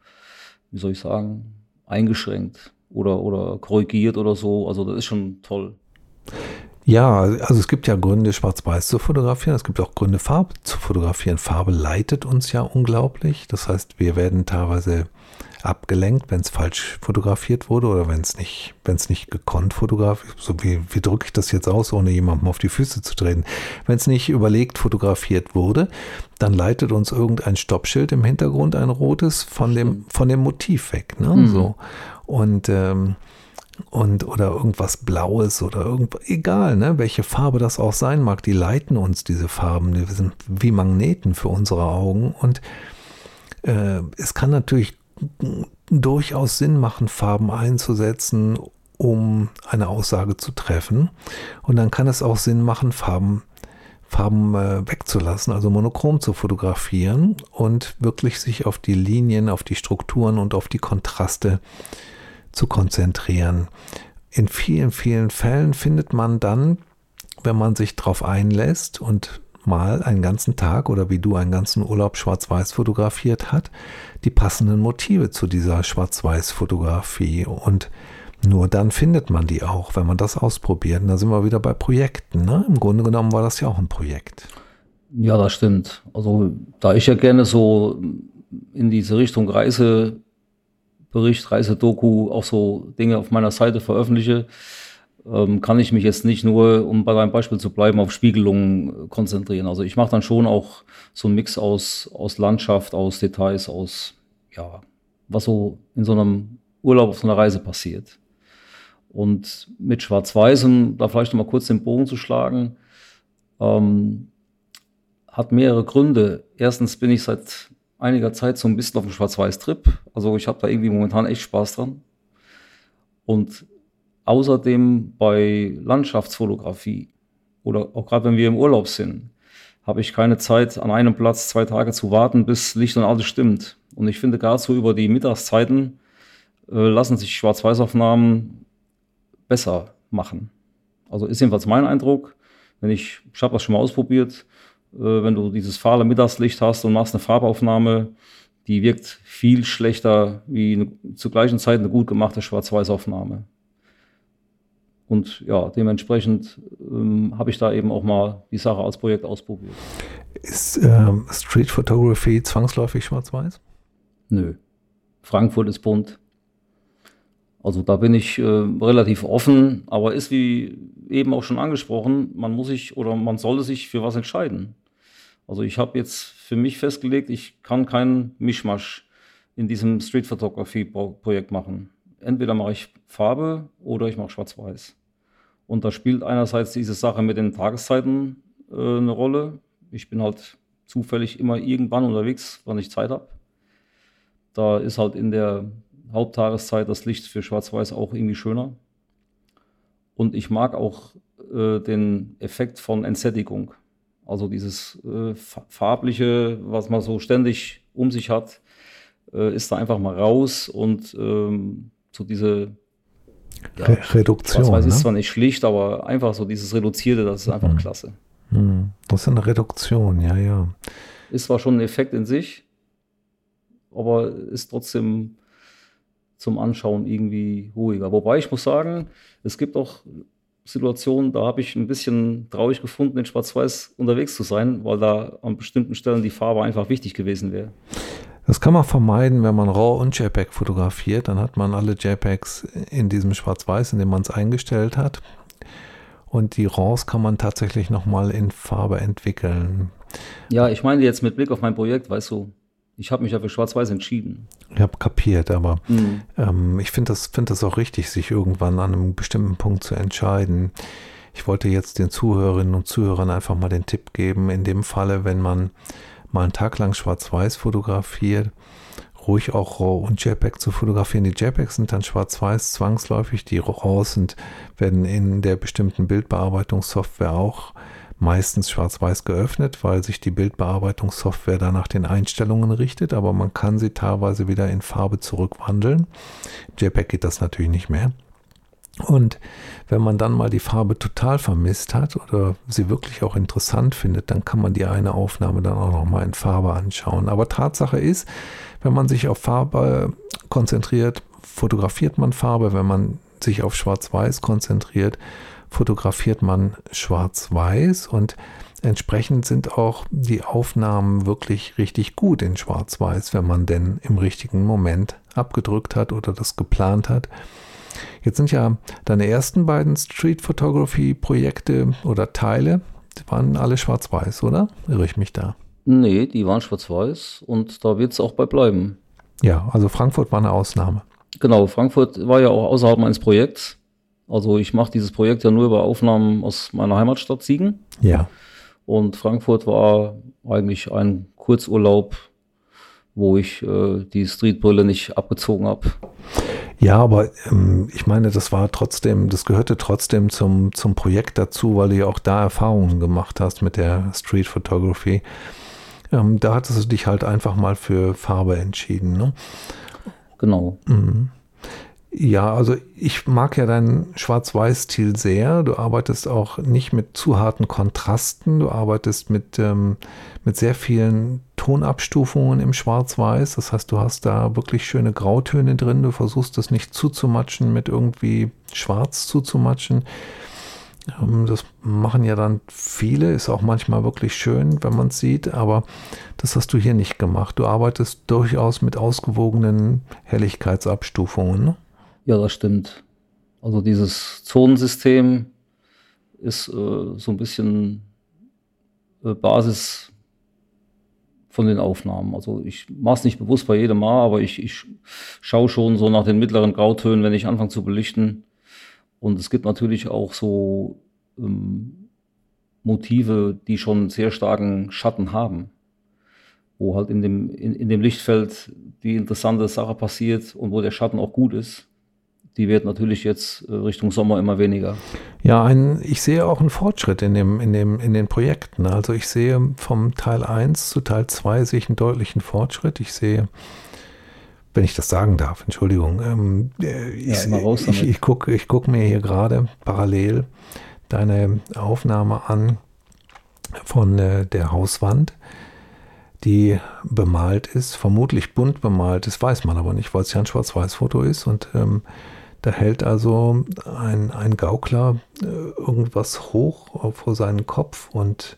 wie soll ich sagen, eingeschränkt oder, oder korrigiert oder so. Also das ist schon toll. Ja, also es gibt ja Gründe, schwarz-weiß zu fotografieren. Es gibt auch Gründe, Farbe zu fotografieren. Farbe leitet uns ja unglaublich. Das heißt, wir werden teilweise abgelenkt, wenn es falsch fotografiert wurde oder wenn es nicht, wenn es nicht gekonnt fotografiert, so wie, wie drücke ich das jetzt aus, ohne jemandem auf die Füße zu treten. Wenn es nicht überlegt fotografiert wurde, dann leitet uns irgendein Stoppschild im Hintergrund, ein rotes, von dem, von dem Motiv weg. Ne? Mhm. So. Und ähm, und oder irgendwas Blaues oder irgendwas, egal, ne, welche Farbe das auch sein mag, die leiten uns diese Farben, die sind wie Magneten für unsere Augen und äh, es kann natürlich durchaus Sinn machen, Farben einzusetzen, um eine Aussage zu treffen. Und dann kann es auch Sinn machen, Farben, Farben äh, wegzulassen, also monochrom zu fotografieren und wirklich sich auf die Linien, auf die Strukturen und auf die Kontraste zu konzentrieren. In vielen, vielen Fällen findet man dann, wenn man sich darauf einlässt und mal einen ganzen Tag oder wie du einen ganzen Urlaub schwarz-weiß fotografiert hat, die passenden Motive zu dieser Schwarz-weiß-Fotografie. Und nur dann findet man die auch, wenn man das ausprobiert. Und da sind wir wieder bei Projekten. Ne? Im Grunde genommen war das ja auch ein Projekt. Ja, das stimmt. Also da ich ja gerne so in diese Richtung Reisebericht, Reisedoku auch so Dinge auf meiner Seite veröffentliche, ähm, kann ich mich jetzt nicht nur, um bei deinem Beispiel zu bleiben, auf Spiegelungen konzentrieren. Also ich mache dann schon auch so einen Mix aus, aus Landschaft, aus Details, aus, ja, was so in so einem Urlaub auf so einer Reise passiert. Und mit Schwarz-Weiß, um da vielleicht noch mal kurz den Bogen zu schlagen, ähm, hat mehrere Gründe. Erstens bin ich seit einiger Zeit so ein bisschen auf dem Schwarz-Weiß-Trip. Also ich habe da irgendwie momentan echt Spaß dran. Und außerdem bei Landschaftsfotografie oder auch gerade wenn wir im Urlaub sind, habe ich keine Zeit, an einem Platz zwei Tage zu warten, bis Licht und alles stimmt. Und ich finde, gerade so über die Mittagszeiten äh, lassen sich Schwarz-Weiß-Aufnahmen besser machen. Also ist jedenfalls mein Eindruck. Wenn ich, ich habe das schon mal ausprobiert, wenn du dieses fahle Mittagslicht hast und machst eine Farbaufnahme, die wirkt viel schlechter wie eine, zur gleichen Zeit eine gut gemachte Schwarz-Weiß-Aufnahme. Und ja, dementsprechend ähm, habe ich da eben auch mal die Sache als Projekt ausprobiert. Ist ähm, Street Photography zwangsläufig schwarz-weiß? Nö. Frankfurt ist bunt. Also da bin ich äh, relativ offen, aber ist wie eben auch schon angesprochen, man muss sich oder man sollte sich für was entscheiden. Also ich habe jetzt für mich festgelegt, ich kann keinen Mischmasch in diesem Street Photography Projekt machen. Entweder mache ich Farbe oder ich mache Schwarz-Weiß. Und da spielt einerseits diese Sache mit den Tageszeiten äh, eine Rolle. Ich bin halt zufällig immer irgendwann unterwegs, wann ich Zeit habe. Da ist halt in der Haupttageszeit das Licht für Schwarz-Weiß auch irgendwie schöner. Und ich mag auch äh, den Effekt von Entsättigung. Also dieses äh, farbliche, was man so ständig um sich hat, äh, ist da einfach mal raus und ähm, so diese ja, Re Reduktion. Schwarz-Weiß ne? ist zwar nicht schlicht, aber einfach so dieses Reduzierte, das ist einfach mhm. klasse. Mhm. Das ist eine Reduktion, ja, ja. Ist zwar schon ein Effekt in sich, aber ist trotzdem zum Anschauen irgendwie ruhiger. Wobei ich muss sagen, es gibt auch Situationen, da habe ich ein bisschen traurig gefunden, in Schwarz-Weiß unterwegs zu sein, weil da an bestimmten Stellen die Farbe einfach wichtig gewesen wäre. Das kann man vermeiden, wenn man RAW und JPEG fotografiert. Dann hat man alle JPEGs in diesem Schwarz-Weiß, in dem man es eingestellt hat. Und die RAWs kann man tatsächlich nochmal in Farbe entwickeln. Ja, ich meine jetzt mit Blick auf mein Projekt, weißt du, ich habe mich ja für Schwarz-Weiß entschieden. Ich habe kapiert, aber mhm. ähm, ich finde das, find das auch richtig, sich irgendwann an einem bestimmten Punkt zu entscheiden. Ich wollte jetzt den Zuhörerinnen und Zuhörern einfach mal den Tipp geben, in dem Falle, wenn man mal einen Tag lang Schwarz-Weiß fotografiert, ruhig auch RAW und JPEG zu fotografieren. Die JPEGs sind dann schwarz-weiß zwangsläufig, die RAWs sind, werden in der bestimmten Bildbearbeitungssoftware auch meistens schwarz-weiß geöffnet, weil sich die Bildbearbeitungssoftware da nach den Einstellungen richtet, aber man kann sie teilweise wieder in Farbe zurückwandeln. JPEG geht das natürlich nicht mehr. Und wenn man dann mal die Farbe total vermisst hat oder sie wirklich auch interessant findet, dann kann man die eine Aufnahme dann auch nochmal in Farbe anschauen. Aber Tatsache ist, wenn man sich auf Farbe konzentriert, fotografiert man Farbe. Wenn man sich auf Schwarz-Weiß konzentriert, fotografiert man schwarz-weiß und entsprechend sind auch die Aufnahmen wirklich richtig gut in schwarz-weiß, wenn man denn im richtigen Moment abgedrückt hat oder das geplant hat. Jetzt sind ja deine ersten beiden Street Photography Projekte oder Teile, die waren alle schwarz-weiß, oder? Irre ich mich da? Nee, die waren schwarz-weiß und da wird es auch bei bleiben. Ja, also Frankfurt war eine Ausnahme. Genau, Frankfurt war ja auch außerhalb meines Projekts. Also ich mache dieses Projekt ja nur über Aufnahmen aus meiner Heimatstadt Siegen. Ja. Und Frankfurt war eigentlich ein Kurzurlaub, wo ich äh, die Streetbrille nicht abgezogen habe. Ja, aber ähm, ich meine, das war trotzdem, das gehörte trotzdem zum, zum Projekt dazu, weil du ja auch da Erfahrungen gemacht hast mit der Street Photography. Ähm, da hattest du dich halt einfach mal für Farbe entschieden, ne? Genau. Mhm. Ja, also ich mag ja deinen Schwarz-Weiß-Stil sehr. Du arbeitest auch nicht mit zu harten Kontrasten. Du arbeitest mit, ähm, mit sehr vielen Tonabstufungen im Schwarz-Weiß. Das heißt, du hast da wirklich schöne Grautöne drin. Du versuchst das nicht zuzumatschen mit irgendwie Schwarz zuzumatschen. Ähm, das machen ja dann viele, ist auch manchmal wirklich schön, wenn man es sieht, aber das hast du hier nicht gemacht. Du arbeitest durchaus mit ausgewogenen Helligkeitsabstufungen. Ne? Ja, das stimmt. Also dieses Zonensystem ist äh, so ein bisschen äh, Basis von den Aufnahmen. Also ich mache es nicht bewusst bei jedem Mal, aber ich, ich schaue schon so nach den mittleren Grautönen, wenn ich anfange zu belichten. Und es gibt natürlich auch so ähm, Motive, die schon sehr starken Schatten haben, wo halt in dem, in, in dem Lichtfeld die interessante Sache passiert und wo der Schatten auch gut ist die wird natürlich jetzt äh, Richtung Sommer immer weniger. Ja, ein, ich sehe auch einen Fortschritt in, dem, in, dem, in den Projekten. Also ich sehe vom Teil 1 zu Teil 2 sehe ich einen deutlichen Fortschritt. Ich sehe, wenn ich das sagen darf, Entschuldigung, ähm, äh, ich, ja, ich, ich gucke ich guck mir hier gerade parallel deine Aufnahme an von äh, der Hauswand die bemalt ist, vermutlich bunt bemalt ist, weiß man aber nicht, weil es ja ein Schwarz-Weiß-Foto ist. Und ähm, da hält also ein, ein Gaukler äh, irgendwas hoch vor seinen Kopf und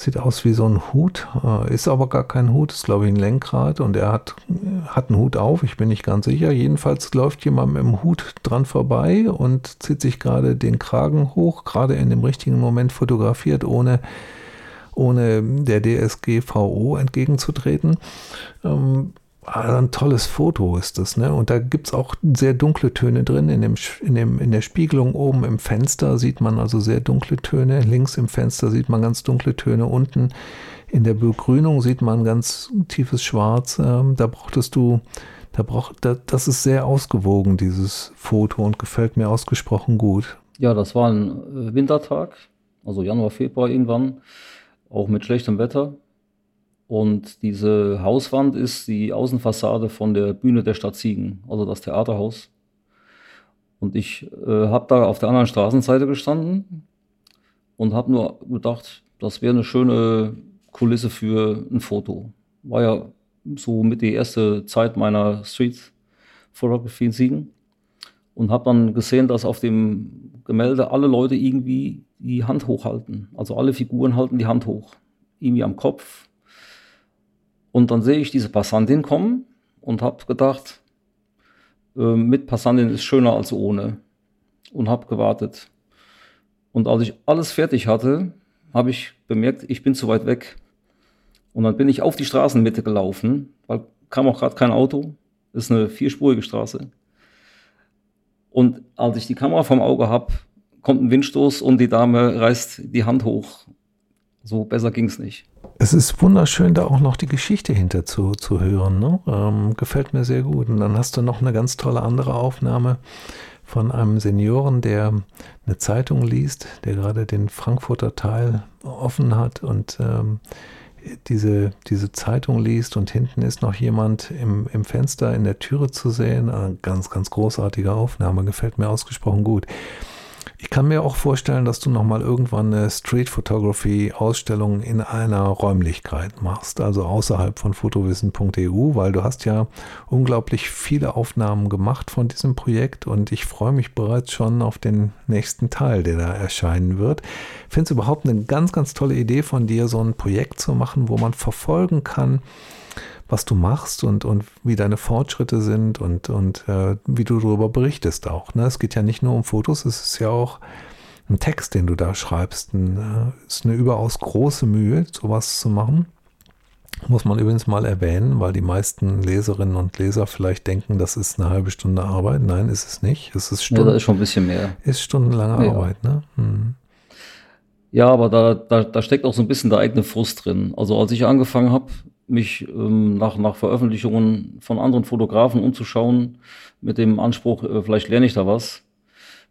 sieht aus wie so ein Hut, äh, ist aber gar kein Hut, ist glaube ich ein Lenkrad und er hat, hat einen Hut auf, ich bin nicht ganz sicher. Jedenfalls läuft jemand mit dem Hut dran vorbei und zieht sich gerade den Kragen hoch, gerade in dem richtigen Moment fotografiert, ohne, ohne der DSGVO entgegenzutreten. Ähm, also ein tolles Foto ist das, ne? Und da gibt es auch sehr dunkle Töne drin. In, dem, in, dem, in der Spiegelung oben im Fenster sieht man also sehr dunkle Töne. Links im Fenster sieht man ganz dunkle Töne. Unten in der Begrünung sieht man ganz tiefes Schwarz. Ähm, da brauchtest du, da brauch, da, das ist sehr ausgewogen, dieses Foto, und gefällt mir ausgesprochen gut. Ja, das war ein äh, Wintertag, also Januar, Februar irgendwann, auch mit schlechtem Wetter. Und diese Hauswand ist die Außenfassade von der Bühne der Stadt Siegen, also das Theaterhaus. Und ich äh, habe da auf der anderen Straßenseite gestanden und habe nur gedacht, das wäre eine schöne Kulisse für ein Foto. War ja so mit die erste Zeit meiner Street Photography in Siegen. Und habe dann gesehen, dass auf dem Gemälde alle Leute irgendwie die Hand hochhalten. Also alle Figuren halten die Hand hoch. Irgendwie am Kopf, und dann sehe ich diese Passantin kommen und habe gedacht, äh, mit Passantin ist schöner als ohne. Und habe gewartet. Und als ich alles fertig hatte, habe ich bemerkt, ich bin zu weit weg. Und dann bin ich auf die Straßenmitte gelaufen, weil kam auch gerade kein Auto. Ist eine vierspurige Straße. Und als ich die Kamera vom Auge habe, kommt ein Windstoß und die Dame reißt die Hand hoch. So besser ging es nicht. Es ist wunderschön, da auch noch die Geschichte hinter zu, zu hören. Ne? Ähm, gefällt mir sehr gut. Und dann hast du noch eine ganz tolle andere Aufnahme von einem Senioren, der eine Zeitung liest, der gerade den Frankfurter Teil offen hat und ähm, diese, diese Zeitung liest und hinten ist noch jemand im, im Fenster in der Türe zu sehen. Eine ganz, ganz großartige Aufnahme, gefällt mir ausgesprochen gut. Ich kann mir auch vorstellen, dass du nochmal irgendwann eine Street Photography Ausstellung in einer Räumlichkeit machst, also außerhalb von fotowissen.eu, weil du hast ja unglaublich viele Aufnahmen gemacht von diesem Projekt und ich freue mich bereits schon auf den nächsten Teil, der da erscheinen wird. Finde es überhaupt eine ganz, ganz tolle Idee von dir, so ein Projekt zu machen, wo man verfolgen kann, was du machst und, und wie deine Fortschritte sind und, und äh, wie du darüber berichtest auch. Ne? Es geht ja nicht nur um Fotos, es ist ja auch ein Text, den du da schreibst. Es äh, ist eine überaus große Mühe, sowas zu machen. Muss man übrigens mal erwähnen, weil die meisten Leserinnen und Leser vielleicht denken, das ist eine halbe Stunde Arbeit. Nein, ist es nicht. Es ist, Stunden, ja, ist schon ein bisschen mehr. Ist stundenlange ja. Arbeit, ne? Hm. Ja, aber da, da, da steckt auch so ein bisschen der eigene Frust drin. Also als ich angefangen habe, mich ähm, nach, nach Veröffentlichungen von anderen Fotografen umzuschauen, mit dem Anspruch, äh, vielleicht lerne ich da was,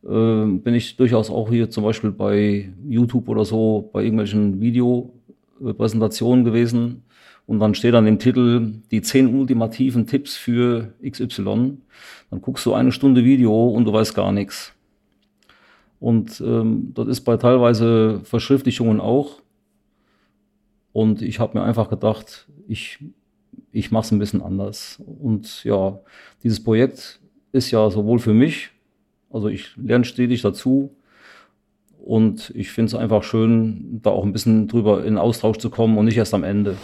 äh, bin ich durchaus auch hier zum Beispiel bei YouTube oder so bei irgendwelchen Videopräsentationen gewesen. Und dann steht dann im Titel die zehn ultimativen Tipps für XY. Dann guckst du eine Stunde Video und du weißt gar nichts. Und ähm, das ist bei teilweise Verschriftlichungen auch. Und ich habe mir einfach gedacht, ich, ich mache es ein bisschen anders. Und ja, dieses Projekt ist ja sowohl für mich, also ich lerne stetig dazu Und ich finde es einfach schön, da auch ein bisschen drüber in Austausch zu kommen und nicht erst am Ende.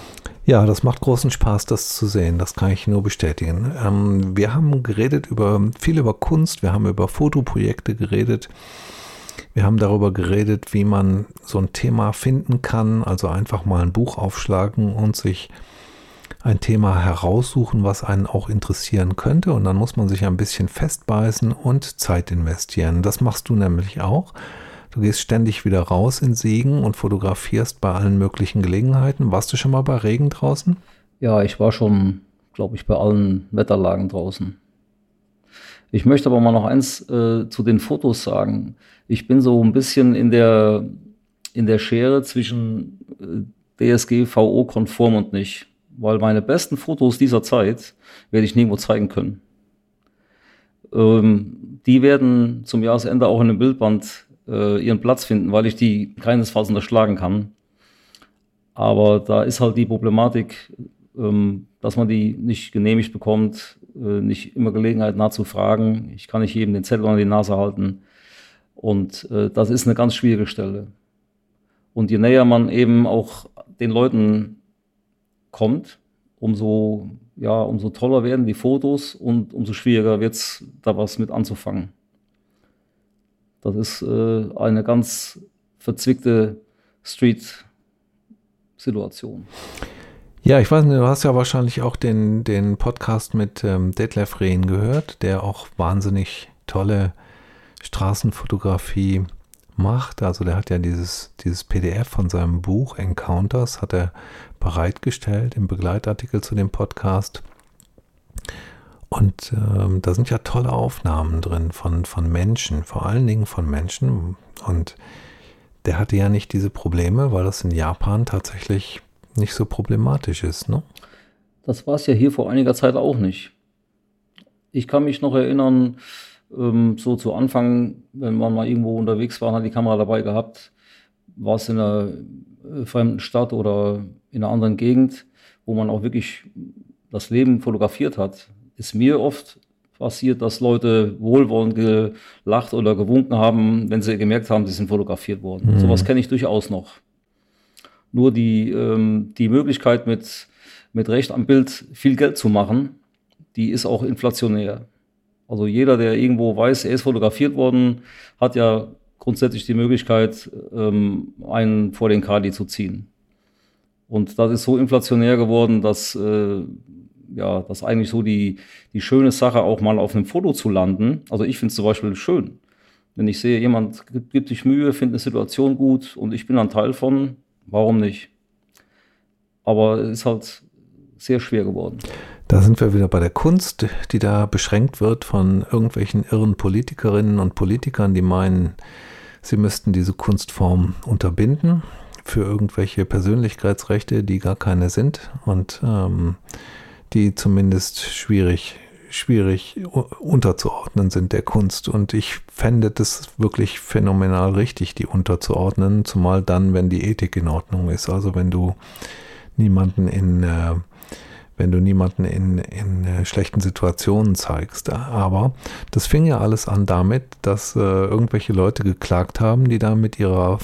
Ja, das macht großen Spaß, das zu sehen. Das kann ich nur bestätigen. Ähm, wir haben geredet über viel über Kunst, wir haben über Fotoprojekte geredet. Wir haben darüber geredet, wie man so ein Thema finden kann, also einfach mal ein Buch aufschlagen und sich ein Thema heraussuchen, was einen auch interessieren könnte. Und dann muss man sich ein bisschen festbeißen und Zeit investieren. Das machst du nämlich auch. Du gehst ständig wieder raus in Segen und fotografierst bei allen möglichen Gelegenheiten. Warst du schon mal bei Regen draußen? Ja, ich war schon, glaube ich, bei allen Wetterlagen draußen. Ich möchte aber mal noch eins äh, zu den Fotos sagen. Ich bin so ein bisschen in der, in der Schere zwischen äh, DSGVO-konform und nicht. Weil meine besten Fotos dieser Zeit werde ich nirgendwo zeigen können. Ähm, die werden zum Jahresende auch in einem Bildband äh, ihren Platz finden, weil ich die keinesfalls unterschlagen kann. Aber da ist halt die Problematik, ähm, dass man die nicht genehmigt bekommt, äh, nicht immer Gelegenheit nachzufragen. Ich kann nicht jedem den Zettel an die Nase halten. Und äh, das ist eine ganz schwierige Stelle. Und je näher man eben auch den Leuten kommt, umso, ja, umso toller werden die Fotos und umso schwieriger wird es, da was mit anzufangen. Das ist äh, eine ganz verzwickte Street-Situation. Ja, ich weiß nicht, du hast ja wahrscheinlich auch den, den Podcast mit ähm, Detlef Rehn gehört, der auch wahnsinnig tolle Straßenfotografie macht. Also der hat ja dieses, dieses PDF von seinem Buch Encounters, hat er bereitgestellt im Begleitartikel zu dem Podcast. Und ähm, da sind ja tolle Aufnahmen drin von, von Menschen, vor allen Dingen von Menschen. Und der hatte ja nicht diese Probleme, weil das in Japan tatsächlich nicht so problematisch ist, ne? Das war es ja hier vor einiger Zeit auch nicht. Ich kann mich noch erinnern, ähm, so zu Anfang, wenn man mal irgendwo unterwegs war, hat die Kamera dabei gehabt, war es in einer äh, fremden Stadt oder in einer anderen Gegend, wo man auch wirklich das Leben fotografiert hat ist mir oft passiert, dass Leute wohlwollend gelacht oder gewunken haben, wenn sie gemerkt haben, sie sind fotografiert worden. Mhm. Sowas kenne ich durchaus noch. Nur die, ähm, die Möglichkeit, mit, mit Recht am Bild viel Geld zu machen, die ist auch inflationär. Also jeder, der irgendwo weiß, er ist fotografiert worden, hat ja grundsätzlich die Möglichkeit, ähm, einen vor den Kadi zu ziehen. Und das ist so inflationär geworden, dass äh, ja, das ist eigentlich so die, die schöne Sache, auch mal auf einem Foto zu landen. Also ich finde es zum Beispiel schön. Wenn ich sehe, jemand gibt, gibt sich Mühe, findet eine Situation gut und ich bin ein Teil von, warum nicht? Aber es ist halt sehr schwer geworden. Da sind wir wieder bei der Kunst, die da beschränkt wird von irgendwelchen irren Politikerinnen und Politikern, die meinen, sie müssten diese Kunstform unterbinden für irgendwelche Persönlichkeitsrechte, die gar keine sind. Und ähm, die zumindest schwierig, schwierig unterzuordnen sind der Kunst. Und ich fände das wirklich phänomenal richtig, die unterzuordnen, zumal dann, wenn die Ethik in Ordnung ist. Also wenn du niemanden in äh, wenn du niemanden in, in äh, schlechten Situationen zeigst. Aber das fing ja alles an damit, dass äh, irgendwelche Leute geklagt haben, die da mit ihrer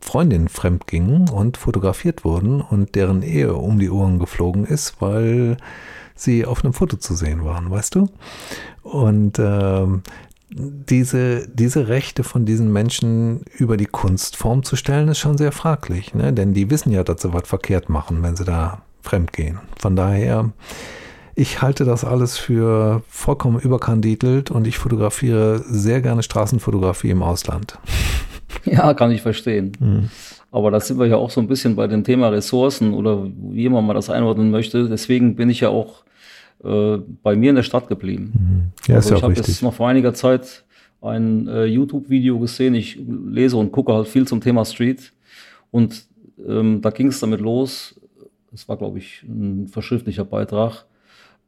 Freundin fremd gingen und fotografiert wurden und deren Ehe um die Ohren geflogen ist, weil sie auf einem Foto zu sehen waren, weißt du? Und ähm, diese, diese Rechte von diesen Menschen über die Kunstform zu stellen, ist schon sehr fraglich, ne? denn die wissen ja, dass sie was verkehrt machen, wenn sie da fremd gehen. Von daher, ich halte das alles für vollkommen überkandidelt und ich fotografiere sehr gerne Straßenfotografie im Ausland. Ja, kann ich verstehen. Mhm. Aber da sind wir ja auch so ein bisschen bei dem Thema Ressourcen oder wie immer man das einordnen möchte. Deswegen bin ich ja auch äh, bei mir in der Stadt geblieben. Mhm. Ja, also ich habe jetzt noch vor einiger Zeit ein äh, YouTube-Video gesehen. Ich lese und gucke halt viel zum Thema Street. Und ähm, da ging es damit los. Das war, glaube ich, ein verschriftlicher Beitrag.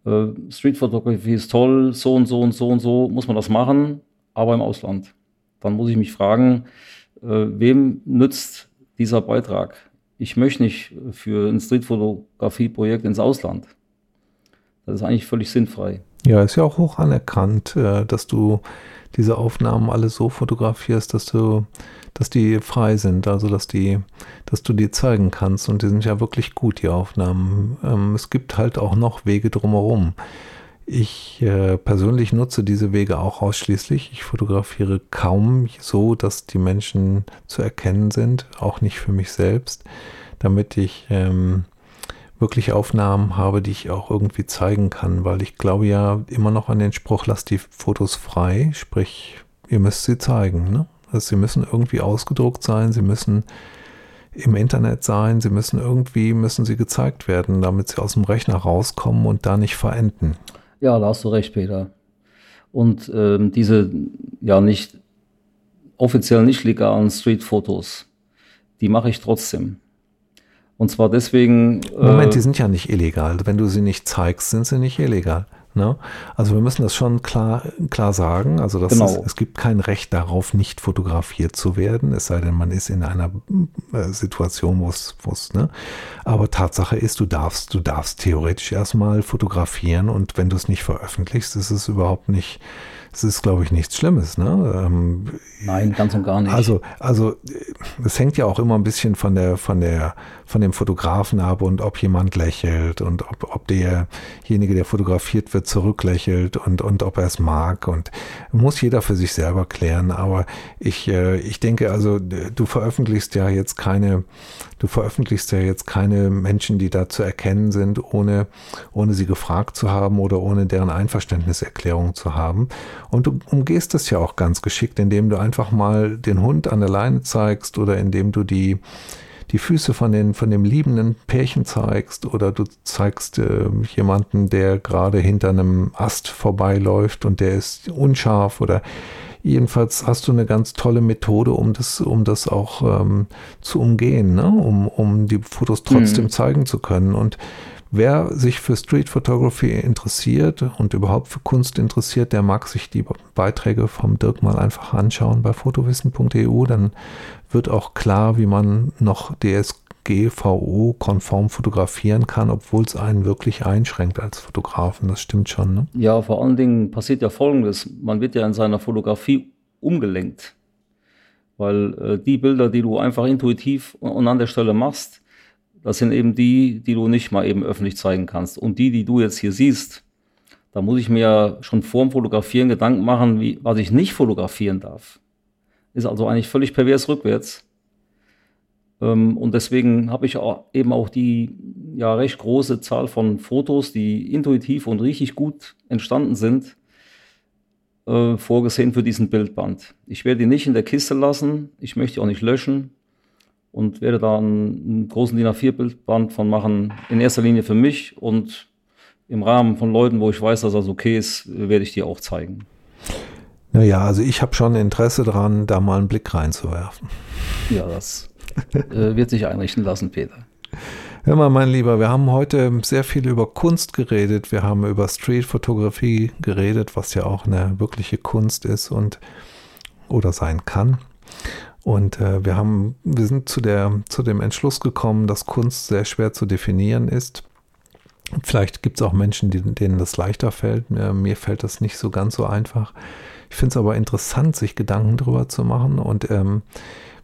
Äh, Street-Fotografie ist toll, so und so und so und so muss man das machen, aber im Ausland. Dann muss ich mich fragen, äh, wem nützt dieser Beitrag? Ich möchte nicht für ein Street-Fotografie-Projekt ins Ausland. Das ist eigentlich völlig sinnfrei. Ja, ist ja auch hoch anerkannt, äh, dass du diese Aufnahmen alle so fotografierst, dass du, dass die frei sind, also dass die, dass du die zeigen kannst. Und die sind ja wirklich gut, die Aufnahmen. Ähm, es gibt halt auch noch Wege drumherum. Ich äh, persönlich nutze diese Wege auch ausschließlich. Ich fotografiere kaum so, dass die Menschen zu erkennen sind, auch nicht für mich selbst, damit ich ähm, wirklich Aufnahmen habe, die ich auch irgendwie zeigen kann, weil ich glaube ja immer noch an den Spruch, lasst die Fotos frei, sprich, ihr müsst sie zeigen. Ne? Also sie müssen irgendwie ausgedruckt sein, sie müssen im Internet sein, sie müssen irgendwie, müssen sie gezeigt werden, damit sie aus dem Rechner rauskommen und da nicht verenden. Ja, da hast du recht, Peter. Und ähm, diese ja nicht offiziell nicht legalen Street-Fotos, die mache ich trotzdem. Und zwar deswegen. Moment, äh, die sind ja nicht illegal. Wenn du sie nicht zeigst, sind sie nicht illegal. Ne? Also wir müssen das schon klar, klar sagen. Also dass genau. es, es, gibt kein Recht darauf, nicht fotografiert zu werden, es sei denn, man ist in einer äh, Situation, wo es, wo es, ne? Aber Tatsache ist, du darfst, du darfst theoretisch erstmal fotografieren und wenn du es nicht veröffentlichst, ist es überhaupt nicht es ist, glaube ich, nichts Schlimmes. Ne? Ähm, Nein, ganz und gar nicht. Also, also es hängt ja auch immer ein bisschen von der, von der, von dem Fotografen ab und ob jemand lächelt und ob, ob derjenige, der fotografiert wird, zurücklächelt und, und ob er es mag. Und muss jeder für sich selber klären. Aber ich, äh, ich denke, also du veröffentlichst ja jetzt keine, du veröffentlichst ja jetzt keine Menschen, die da zu erkennen sind, ohne, ohne sie gefragt zu haben oder ohne deren Einverständniserklärung zu haben. Und du umgehst das ja auch ganz geschickt, indem du einfach mal den Hund an der Leine zeigst oder indem du die, die Füße von, den, von dem liebenden Pärchen zeigst oder du zeigst äh, jemanden, der gerade hinter einem Ast vorbeiläuft und der ist unscharf oder jedenfalls hast du eine ganz tolle Methode, um das, um das auch ähm, zu umgehen, ne? um, um die Fotos trotzdem mhm. zeigen zu können. Und Wer sich für Street Photography interessiert und überhaupt für Kunst interessiert, der mag sich die Beiträge vom Dirk mal einfach anschauen bei fotowissen.eu. Dann wird auch klar, wie man noch DSGVO-konform fotografieren kann, obwohl es einen wirklich einschränkt als Fotografen. Das stimmt schon. Ne? Ja, vor allen Dingen passiert ja Folgendes. Man wird ja in seiner Fotografie umgelenkt. Weil äh, die Bilder, die du einfach intuitiv und an der Stelle machst, das sind eben die, die du nicht mal eben öffentlich zeigen kannst. Und die, die du jetzt hier siehst, da muss ich mir schon vorm Fotografieren Gedanken machen, wie, was ich nicht fotografieren darf. Ist also eigentlich völlig pervers rückwärts. Ähm, und deswegen habe ich auch eben auch die ja recht große Zahl von Fotos, die intuitiv und richtig gut entstanden sind, äh, vorgesehen für diesen Bildband. Ich werde die nicht in der Kiste lassen, ich möchte die auch nicht löschen und werde da einen, einen großen DIN A4-Bildband von machen, in erster Linie für mich und im Rahmen von Leuten, wo ich weiß, dass das okay ist, werde ich die auch zeigen. Naja, also ich habe schon Interesse daran, da mal einen Blick reinzuwerfen. Ja, das äh, wird sich einrichten lassen, Peter. Hör mal, mein Lieber, wir haben heute sehr viel über Kunst geredet. Wir haben über Street-Fotografie geredet, was ja auch eine wirkliche Kunst ist und oder sein kann. Und äh, wir haben, wir sind zu der, zu dem Entschluss gekommen, dass Kunst sehr schwer zu definieren ist. Vielleicht gibt es auch Menschen, die, denen das leichter fällt. Mir, mir fällt das nicht so ganz so einfach. Ich finde es aber interessant, sich Gedanken darüber zu machen. Und ähm,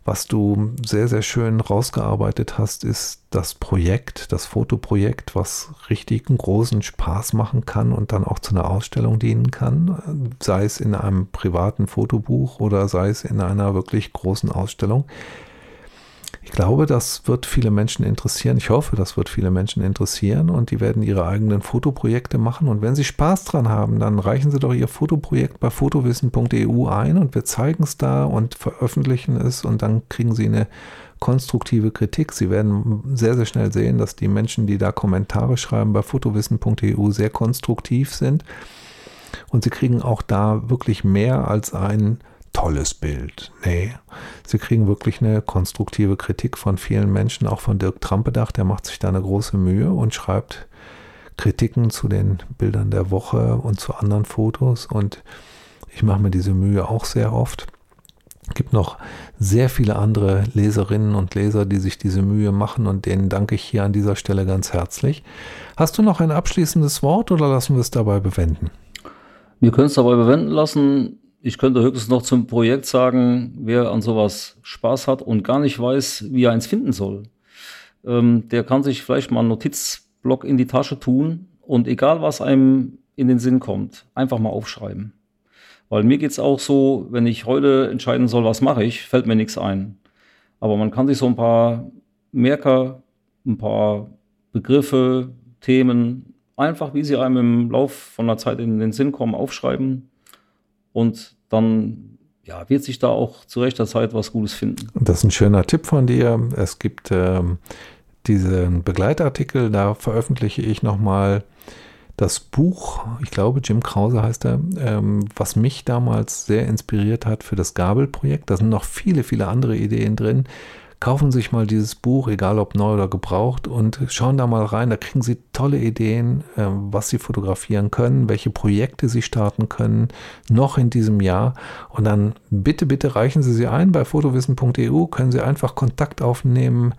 was du sehr, sehr schön rausgearbeitet hast, ist das Projekt, das Fotoprojekt, was richtig großen Spaß machen kann und dann auch zu einer Ausstellung dienen kann, sei es in einem privaten Fotobuch oder sei es in einer wirklich großen Ausstellung. Ich glaube, das wird viele Menschen interessieren. Ich hoffe, das wird viele Menschen interessieren und die werden ihre eigenen Fotoprojekte machen. Und wenn sie Spaß dran haben, dann reichen sie doch ihr Fotoprojekt bei fotowissen.eu ein und wir zeigen es da und veröffentlichen es und dann kriegen sie eine konstruktive Kritik. Sie werden sehr, sehr schnell sehen, dass die Menschen, die da Kommentare schreiben bei fotowissen.eu sehr konstruktiv sind. Und sie kriegen auch da wirklich mehr als ein tolles Bild. Nee, sie kriegen wirklich eine konstruktive Kritik von vielen Menschen, auch von Dirk Trampedach, der macht sich da eine große Mühe und schreibt Kritiken zu den Bildern der Woche und zu anderen Fotos und ich mache mir diese Mühe auch sehr oft. Es gibt noch sehr viele andere Leserinnen und Leser, die sich diese Mühe machen und denen danke ich hier an dieser Stelle ganz herzlich. Hast du noch ein abschließendes Wort oder lassen wir es dabei bewenden? Wir können es dabei bewenden lassen. Ich könnte höchstens noch zum Projekt sagen, wer an sowas Spaß hat und gar nicht weiß, wie er eins finden soll, ähm, der kann sich vielleicht mal einen Notizblock in die Tasche tun und egal was einem in den Sinn kommt, einfach mal aufschreiben. Weil mir geht es auch so, wenn ich heute entscheiden soll, was mache ich, fällt mir nichts ein. Aber man kann sich so ein paar Merker, ein paar Begriffe, Themen, einfach wie sie einem im Lauf von der Zeit in den Sinn kommen, aufschreiben und dann ja, wird sich da auch zu rechter Zeit was Gutes finden. Das ist ein schöner Tipp von dir. Es gibt ähm, diesen Begleitartikel, da veröffentliche ich nochmal das Buch, ich glaube Jim Krause heißt er, ähm, was mich damals sehr inspiriert hat für das Gabelprojekt. Da sind noch viele, viele andere Ideen drin. Kaufen Sie sich mal dieses Buch, egal ob neu oder gebraucht, und schauen da mal rein. Da kriegen Sie tolle Ideen, äh, was Sie fotografieren können, welche Projekte Sie starten können, noch in diesem Jahr. Und dann bitte, bitte reichen Sie sie ein bei fotowissen.eu, können Sie einfach Kontakt aufnehmen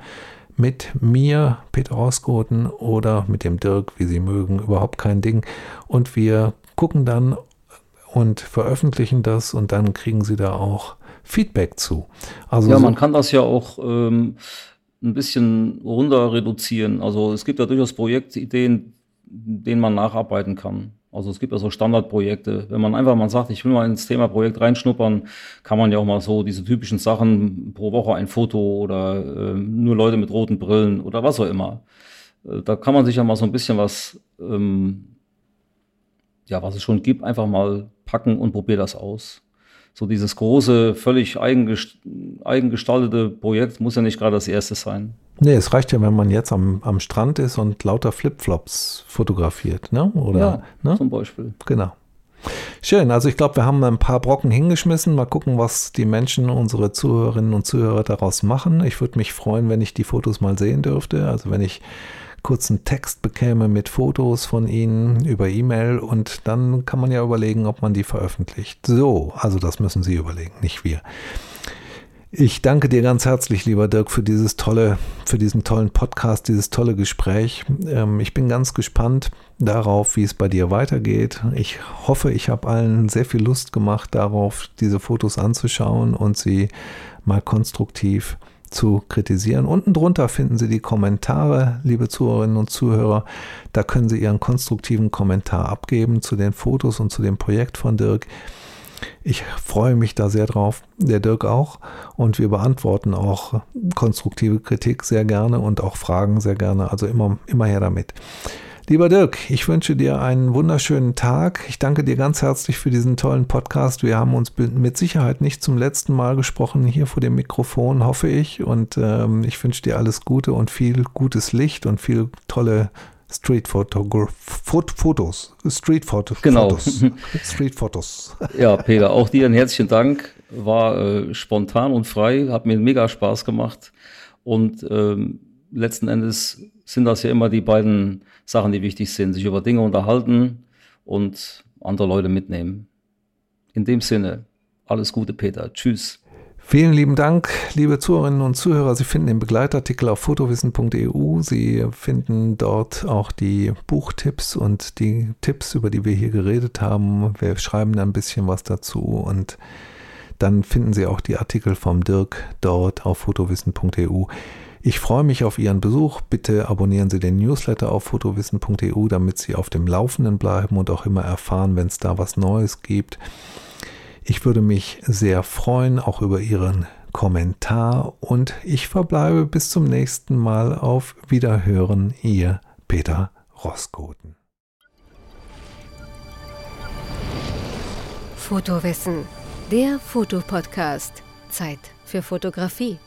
mit mir, Peter Roskoten, oder mit dem Dirk, wie Sie mögen, überhaupt kein Ding. Und wir gucken dann und veröffentlichen das und dann kriegen Sie da auch Feedback zu. Also ja, man kann das ja auch ähm, ein bisschen runter reduzieren. Also es gibt ja durchaus Projektideen, denen man nacharbeiten kann. Also es gibt ja so Standardprojekte. Wenn man einfach mal sagt, ich will mal ins Thema Projekt reinschnuppern, kann man ja auch mal so diese typischen Sachen pro Woche ein Foto oder äh, nur Leute mit roten Brillen oder was auch immer. Äh, da kann man sich ja mal so ein bisschen was, ähm, ja, was es schon gibt, einfach mal packen und probier das aus so dieses große, völlig eigengest eigengestaltete Projekt muss ja nicht gerade das erste sein. Nee, es reicht ja, wenn man jetzt am, am Strand ist und lauter Flipflops fotografiert, ne? Oder, ja, ne? zum Beispiel. Genau. Schön, also ich glaube, wir haben ein paar Brocken hingeschmissen. Mal gucken, was die Menschen, unsere Zuhörerinnen und Zuhörer daraus machen. Ich würde mich freuen, wenn ich die Fotos mal sehen dürfte. Also wenn ich kurzen Text bekäme mit Fotos von Ihnen über E-Mail und dann kann man ja überlegen, ob man die veröffentlicht. So, also das müssen Sie überlegen, nicht wir. Ich danke dir ganz herzlich, lieber Dirk, für dieses tolle, für diesen tollen Podcast, dieses tolle Gespräch. Ähm, ich bin ganz gespannt darauf, wie es bei dir weitergeht. Ich hoffe, ich habe allen sehr viel Lust gemacht, darauf diese Fotos anzuschauen und sie mal konstruktiv zu kritisieren. Unten drunter finden Sie die Kommentare, liebe Zuhörerinnen und Zuhörer. Da können Sie Ihren konstruktiven Kommentar abgeben zu den Fotos und zu dem Projekt von Dirk. Ich freue mich da sehr drauf, der Dirk auch. Und wir beantworten auch konstruktive Kritik sehr gerne und auch Fragen sehr gerne. Also immer, immer her damit. Lieber Dirk, ich wünsche dir einen wunderschönen Tag. Ich danke dir ganz herzlich für diesen tollen Podcast. Wir haben uns mit Sicherheit nicht zum letzten Mal gesprochen hier vor dem Mikrofon, hoffe ich. Und ähm, ich wünsche dir alles Gute und viel gutes Licht und viel tolle Street Fotos. Street Fotos. Genau. Street Fotos. Ja, Peter, auch dir ein herzlichen Dank. War äh, spontan und frei, hat mir mega Spaß gemacht. Und ähm, letzten Endes sind das ja immer die beiden Sachen, die wichtig sind. Sich über Dinge unterhalten und andere Leute mitnehmen. In dem Sinne, alles Gute, Peter. Tschüss. Vielen lieben Dank, liebe Zuhörerinnen und Zuhörer. Sie finden den Begleitartikel auf fotowissen.eu. Sie finden dort auch die Buchtipps und die Tipps, über die wir hier geredet haben. Wir schreiben da ein bisschen was dazu und dann finden Sie auch die Artikel vom Dirk dort auf fotowissen.eu. Ich freue mich auf Ihren Besuch. Bitte abonnieren Sie den Newsletter auf fotowissen.eu, damit Sie auf dem Laufenden bleiben und auch immer erfahren, wenn es da was Neues gibt. Ich würde mich sehr freuen, auch über Ihren Kommentar und ich verbleibe bis zum nächsten Mal auf Wiederhören, Ihr Peter Roskoten. Fotowissen, der Fotopodcast. Zeit für Fotografie.